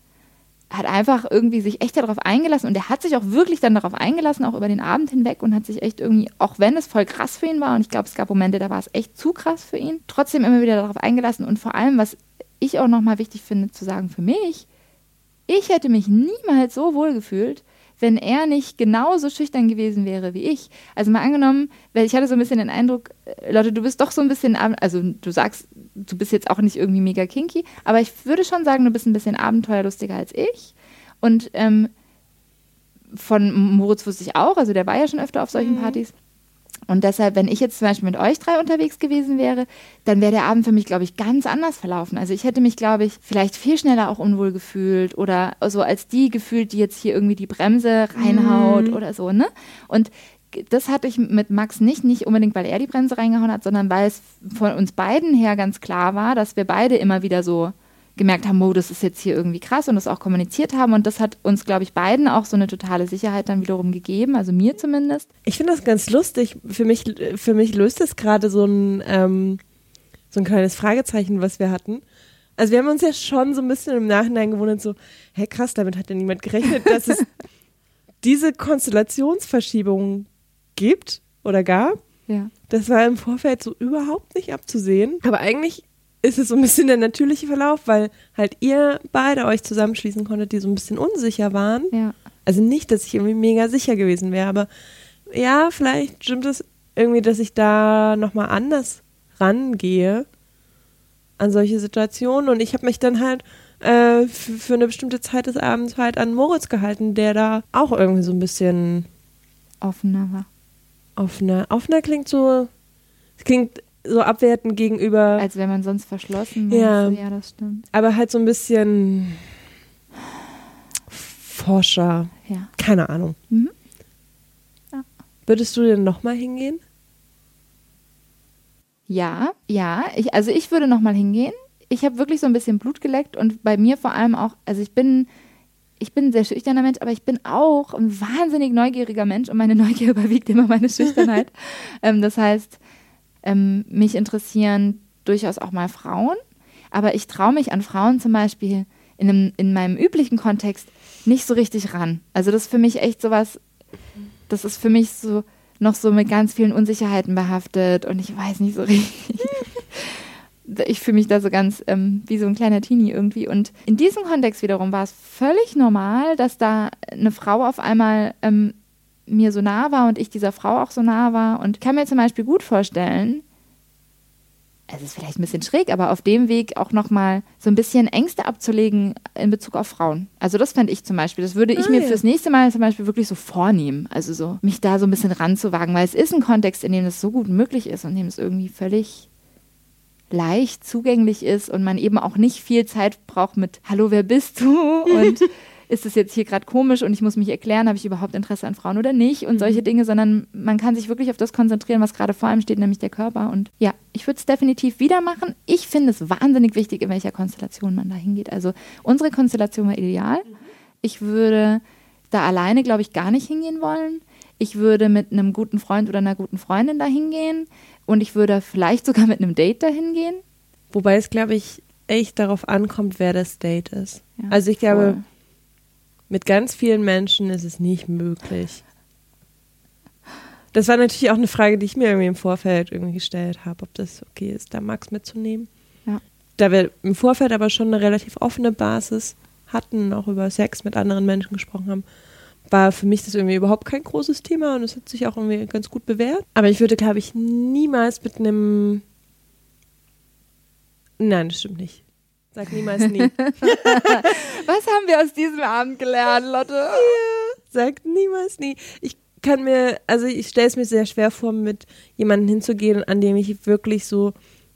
hat einfach irgendwie sich echt darauf eingelassen und er hat sich auch wirklich dann darauf eingelassen, auch über den Abend hinweg und hat sich echt irgendwie, auch wenn es voll krass für ihn war und ich glaube, es gab Momente, da war es echt zu krass für ihn, trotzdem immer wieder darauf eingelassen und vor allem, was ich auch nochmal wichtig finde zu sagen für mich, ich hätte mich niemals so wohl gefühlt, wenn er nicht genauso schüchtern gewesen wäre wie ich. Also mal angenommen, weil ich hatte so ein bisschen den Eindruck, äh, Leute, du bist doch so ein bisschen, also du sagst, du bist jetzt auch nicht irgendwie mega kinky, aber ich würde schon sagen, du bist ein bisschen abenteuerlustiger als ich. Und ähm, von Moritz wusste ich auch, also der war ja schon öfter auf solchen Partys. Und deshalb, wenn ich jetzt zum Beispiel mit euch drei unterwegs gewesen wäre, dann wäre der Abend für mich, glaube ich, ganz anders verlaufen. Also ich hätte mich, glaube ich, vielleicht viel schneller auch unwohl gefühlt oder so als die gefühlt, die jetzt hier irgendwie die Bremse reinhaut Mhm. oder so, ne? Und das hatte ich mit Max nicht, nicht unbedingt, weil er die Bremse reingehauen hat, sondern weil es von uns beiden her ganz klar war, dass wir beide immer wieder so gemerkt haben, oh, das ist jetzt hier irgendwie krass und das auch kommuniziert haben. Und das hat uns, glaube ich, beiden auch so eine totale Sicherheit dann wiederum gegeben, also mir zumindest. Ich finde das ganz lustig. Für mich, für mich löst es gerade so ein, ähm, so ein kleines Fragezeichen, was wir hatten. Also wir haben uns ja schon so ein bisschen im Nachhinein gewundert, so, hä krass, damit hat ja niemand gerechnet, dass es diese Konstellationsverschiebung gibt oder gab. Ja. Das war im Vorfeld so überhaupt nicht abzusehen. Aber eigentlich ist es so ein bisschen der natürliche Verlauf, weil halt ihr beide euch zusammenschließen konntet, die so ein bisschen unsicher waren. Ja. Also nicht, dass ich irgendwie mega sicher gewesen wäre, aber ja, vielleicht stimmt es irgendwie, dass ich da nochmal anders rangehe an solche Situationen. Und ich habe mich dann halt äh, für, eine bestimmte Zeit des Abends halt an Moritz gehalten, der da auch irgendwie so ein bisschen Offener war. offener. Offener klingt so, es klingt so abwertend gegenüber, Als wäre man sonst verschlossen. Ja. ja, das stimmt. aber halt so ein bisschen Forscher. Ja. Keine Ahnung. Mhm. Ja. Würdest du denn nochmal hingehen? Ja, ja. Ich, also ich würde nochmal hingehen. Ich habe wirklich so ein bisschen Blut geleckt und bei mir vor allem auch, also ich bin, ich bin ein sehr schüchterner Mensch, aber ich bin auch ein wahnsinnig neugieriger Mensch und meine Neugier überwiegt immer meine Schüchternheit. ähm, das heißt, ähm, mich interessieren durchaus auch mal Frauen, aber ich traue mich an Frauen zum Beispiel in, einem, in meinem üblichen Kontext nicht so richtig ran. Also das ist für mich echt sowas, das ist für mich so noch so mit ganz vielen Unsicherheiten behaftet und ich weiß nicht so richtig. Ich fühle mich da so ganz ähm, wie so ein kleiner Teenie irgendwie. Und in diesem Kontext wiederum war es völlig normal, dass da eine Frau auf einmal ähm, mir so nah war und ich dieser Frau auch so nah war. Und ich kann mir zum Beispiel gut vorstellen, es ist vielleicht ein bisschen schräg, aber auf dem Weg auch nochmal so ein bisschen Ängste abzulegen in Bezug auf Frauen. Also das fände ich zum Beispiel. Das würde ich Ah, mir ja. fürs nächste Mal zum Beispiel wirklich so vornehmen. Also so mich da so ein bisschen ranzuwagen, weil es ist ein Kontext, in dem das so gut möglich ist und in dem es irgendwie völlig leicht zugänglich ist und man eben auch nicht viel Zeit braucht mit Hallo, wer bist du? Und ist es jetzt hier gerade komisch und ich muss mich erklären, habe ich überhaupt Interesse an Frauen oder nicht und solche Dinge, sondern man kann sich wirklich auf das konzentrieren, was gerade vor allem steht, nämlich der Körper. Und ja, ich würde es definitiv wieder machen. Ich finde es wahnsinnig wichtig, in welcher Konstellation man da hingeht. Also unsere Konstellation war ideal. Ich würde da alleine, glaube ich, gar nicht hingehen wollen. Ich würde mit einem guten Freund oder einer guten Freundin da hingehen und ich würde vielleicht sogar mit einem Date dahin gehen. Wobei es, glaube ich, echt darauf ankommt, wer das Date ist. Ja, also ich glaube, voll. Mit ganz vielen Menschen ist es nicht möglich. Das war natürlich auch eine Frage, die ich mir irgendwie im Vorfeld irgendwie gestellt habe, ob das okay ist, da Max mitzunehmen. Ja. Da wir im Vorfeld aber schon eine relativ offene Basis hatten, auch über Sex mit anderen Menschen gesprochen haben, war für mich das irgendwie überhaupt kein großes Thema und es hat sich auch irgendwie ganz gut bewährt. Aber ich würde, glaube ich, niemals mit einem. Nein, das stimmt nicht. Sag niemals nie. Was haben wir aus diesem Abend gelernt, Lotte? Sagt niemals nie. Ich kann mir, also ich stelle es mir sehr schwer vor, mit jemandem hinzugehen, an dem ich wirklich so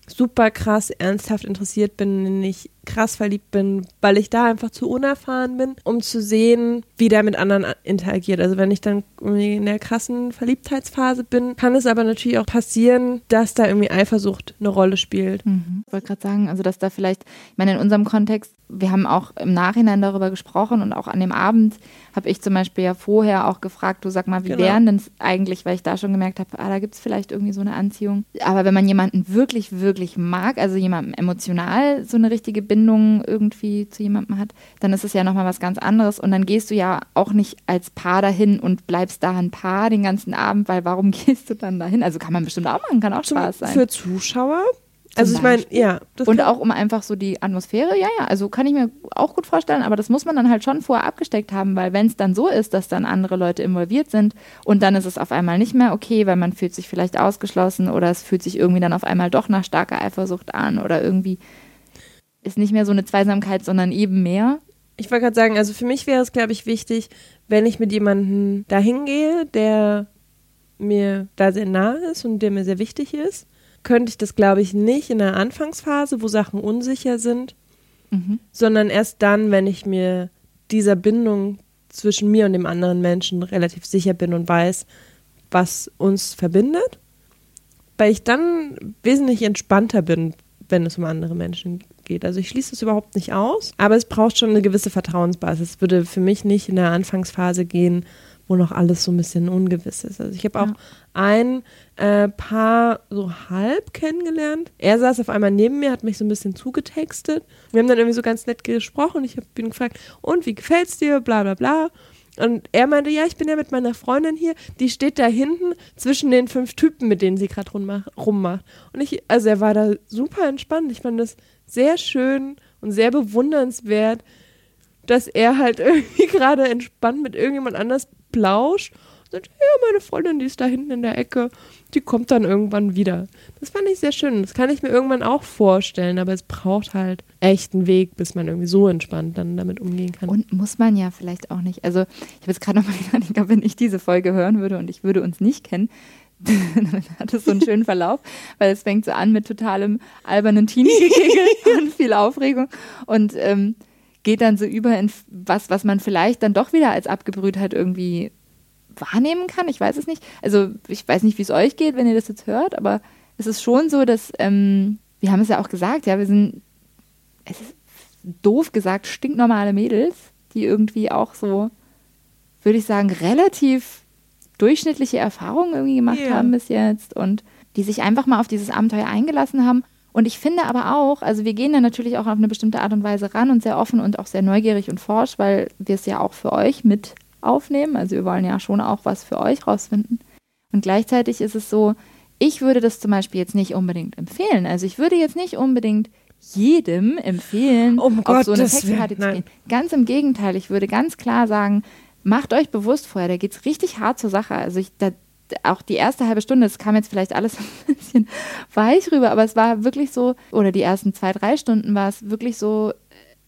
super krass ernsthaft interessiert bin, in den ich krass verliebt bin, weil ich da einfach zu unerfahren bin, um zu sehen, wie der mit anderen interagiert. Also wenn ich dann irgendwie in der krassen Verliebtheitsphase bin, kann es aber natürlich auch passieren, dass da irgendwie Eifersucht eine Rolle spielt. Mhm. Ich wollte gerade sagen, also dass da vielleicht, ich meine, in unserem Kontext, wir haben auch im Nachhinein darüber gesprochen und auch an dem Abend habe ich zum Beispiel ja vorher auch gefragt, du sag mal, wie Genau. wären denn eigentlich, weil ich da schon gemerkt habe, ah, da gibt es vielleicht irgendwie so eine Anziehung. Aber wenn man jemanden wirklich, wirklich mag, also jemandem emotional so eine richtige Bindung irgendwie zu jemandem hat, dann ist es ja nochmal was ganz anderes und dann gehst du ja auch nicht als Paar dahin und bleibst da ein Paar den ganzen Abend, weil warum gehst du dann dahin? Also kann man bestimmt auch machen, kann auch Zum, Spaß sein. für Zuschauer. Also ich meine, ja. Und auch um einfach so die Atmosphäre, ja, ja, also kann ich mir auch gut vorstellen, aber das muss man dann halt schon vorher abgesteckt haben, weil wenn es dann so ist, dass dann andere Leute involviert sind und dann ist es auf einmal nicht mehr okay, weil man fühlt sich vielleicht ausgeschlossen oder es fühlt sich irgendwie dann auf einmal doch nach starker Eifersucht an oder irgendwie ist nicht mehr so eine Zweisamkeit, sondern eben mehr. Ich wollte gerade sagen, also für mich wäre es, glaube ich, wichtig, wenn ich mit jemandem dahin gehe, der mir da sehr nahe ist und der mir sehr wichtig ist, könnte ich das, glaube ich, nicht in der Anfangsphase, wo Sachen unsicher sind, Mhm. sondern erst dann, wenn ich mir dieser Bindung zwischen mir und dem anderen Menschen relativ sicher bin und weiß, was uns verbindet, weil ich dann wesentlich entspannter bin, wenn es um andere Menschen geht. Also ich schließe es überhaupt nicht aus, aber es braucht schon eine gewisse Vertrauensbasis. Es würde für mich nicht in der Anfangsphase gehen, wo noch alles so ein bisschen ungewiss ist. Also ich habe auch Ja. ein äh, Paar so halb kennengelernt. Er saß auf einmal neben mir, hat mich so ein bisschen zugetextet. Wir haben dann irgendwie so ganz nett gesprochen. Ich habe ihn gefragt, und wie gefällt's dir? Bla bla bla. Und er meinte, ja, ich bin ja mit meiner Freundin hier, die steht da hinten zwischen den fünf Typen, mit denen sie gerade rummacht, rummacht. Und ich, also er war da super entspannt. Ich fand das sehr schön und sehr bewundernswert, dass er halt irgendwie gerade entspannt mit irgendjemand anders plauscht. Und sagt, ja, meine Freundin, die ist da hinten in der Ecke, die kommt dann irgendwann wieder. Das fand ich sehr schön. Das kann ich mir irgendwann auch vorstellen, aber es braucht halt echt einen Weg, bis man irgendwie so entspannt dann damit umgehen kann. Und muss man ja vielleicht auch nicht. Also, ich habe jetzt gerade nochmal gedacht, ich glaube, wenn ich diese Folge hören würde und ich würde uns nicht kennen, dann hat es so einen schönen Verlauf, weil es fängt so an mit totalem albernen Teenie-Gekegel und viel Aufregung und ähm, geht dann so über in was, was man vielleicht dann doch wieder als Abgebrühtheit irgendwie wahrnehmen kann. Ich weiß es nicht. Also, ich weiß nicht, wie es euch geht, wenn ihr das jetzt hört, aber es ist schon so, dass, ähm, wir haben es ja auch gesagt, ja, wir sind, es ist doof gesagt, stinknormale Mädels, die irgendwie auch so, würde ich sagen, relativ durchschnittliche Erfahrungen irgendwie gemacht Ja. haben bis jetzt und die sich einfach mal auf dieses Abenteuer eingelassen haben. Und ich finde aber auch, also wir gehen da natürlich auch auf eine bestimmte Art und Weise ran und sehr offen und auch sehr neugierig und forsch, weil wir es ja auch für euch mit aufnehmen. Also wir wollen ja schon auch was für euch rausfinden. Und gleichzeitig ist es so, ich würde das zum Beispiel jetzt nicht unbedingt empfehlen. Also ich würde jetzt nicht unbedingt jedem empfehlen, Um auf so eine Gottes Sexparty zu gehen. Ganz im Gegenteil, ich würde ganz klar sagen, macht euch bewusst vorher, da geht es richtig hart zur Sache. Also ich, da, auch die erste halbe Stunde, das kam jetzt vielleicht alles ein bisschen weich rüber, aber es war wirklich so, oder die ersten zwei, drei Stunden war es wirklich so,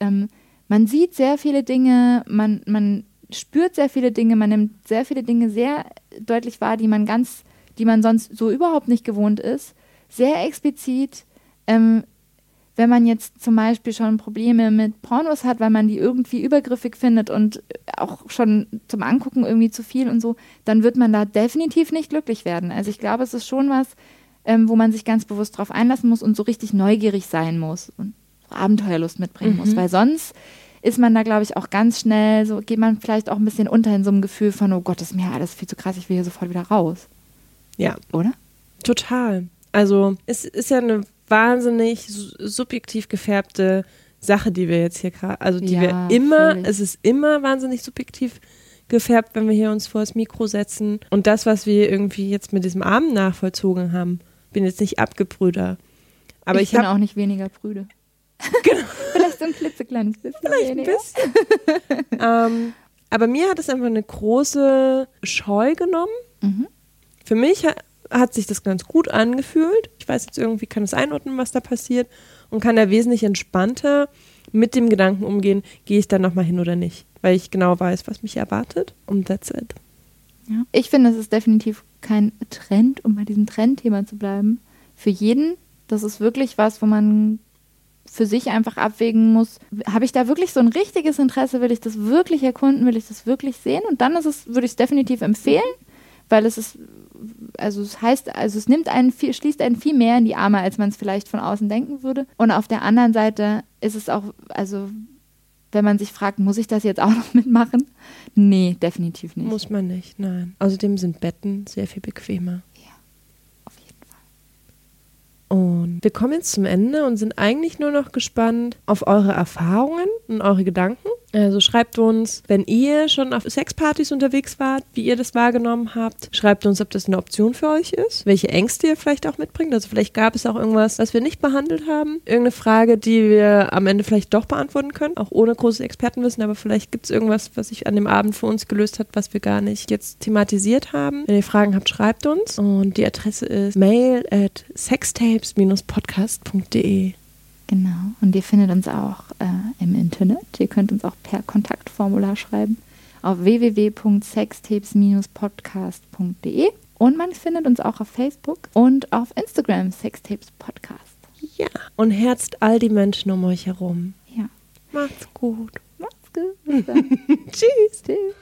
ähm, man sieht sehr viele Dinge, man, man spürt sehr viele Dinge, man nimmt sehr viele Dinge sehr deutlich wahr, die man ganz, die man sonst so überhaupt nicht gewohnt ist. Sehr explizit. Ähm, wenn man jetzt zum Beispiel schon Probleme mit Pornos hat, weil man die irgendwie übergriffig findet und auch schon zum Angucken irgendwie zu viel und so, dann wird man da definitiv nicht glücklich werden. Also ich glaube, es ist schon was, ähm, wo man sich ganz bewusst drauf einlassen muss und so richtig neugierig sein muss und so Abenteuerlust mitbringen muss, weil sonst ist man da, glaube ich, auch ganz schnell, so geht man vielleicht auch ein bisschen unter in so einem Gefühl von, oh Gott, das ist mir alles viel zu krass, ich will hier sofort wieder raus, Ja, oder? total. Also es ist ja eine wahnsinnig su- subjektiv gefärbte Sache, die wir jetzt hier gerade, also die Ja, wir immer, völlig. es ist immer wahnsinnig subjektiv gefärbt, wenn wir hier uns vor das Mikro setzen. Und das, was wir irgendwie jetzt mit diesem Abend nachvollzogen haben, bin jetzt nicht abgebrüder. Aber ich, bin habe auch nicht weniger prüde. Genau. Vielleicht so ein klitzekleines bisschen vielleicht ein weniger. bisschen. ähm, aber mir hat es einfach eine große Scheu genommen. Mhm. Für mich hat sich das ganz gut angefühlt. Ich weiß jetzt irgendwie, kann es einordnen, was da passiert und kann da wesentlich entspannter mit dem Gedanken umgehen, gehe ich da nochmal hin oder nicht, weil ich genau weiß, was mich erwartet und that's it. Ja. Ich finde, es ist definitiv kein Trend, um bei diesem Trendthema zu bleiben. Für jeden, das ist wirklich was, wo man für sich einfach abwägen muss, habe ich da wirklich so ein richtiges Interesse, will ich das wirklich erkunden, will ich das wirklich sehen? Und dann ist es, würde ich es definitiv empfehlen, weil es ist, also es heißt, also es nimmt einen viel, schließt einen viel mehr in die Arme, als man es vielleicht von außen denken würde. Und auf der anderen Seite ist es auch, also wenn man sich fragt, muss ich das jetzt auch noch mitmachen? Nee, definitiv nicht. Muss man nicht, nein. Außerdem sind Betten sehr viel bequemer. Und wir kommen jetzt zum Ende und sind eigentlich nur noch gespannt auf eure Erfahrungen und eure Gedanken. Also schreibt uns, wenn ihr schon auf Sexpartys unterwegs wart, wie ihr das wahrgenommen habt. Schreibt uns, ob das eine Option für euch ist, welche Ängste ihr vielleicht auch mitbringt. Also vielleicht gab es auch irgendwas, was wir nicht behandelt haben. Irgendeine Frage, die wir am Ende vielleicht doch beantworten können, auch ohne großes Expertenwissen. Aber vielleicht gibt es irgendwas, was sich an dem Abend für uns gelöst hat, was wir gar nicht jetzt thematisiert haben. Wenn ihr Fragen habt, schreibt uns. Und die Adresse ist mail at sextapes-podcast.de. Genau. Und ihr findet uns auch äh, im Internet. Ihr könnt uns auch per Kontaktformular schreiben auf www.sextapes-podcast.de. Und man findet uns auch auf Facebook und auf Instagram, Sextapes Podcast. Ja. Und herzt all die Menschen um euch herum. Ja. Macht's gut. Macht's gut. Tschüss. Tschüss.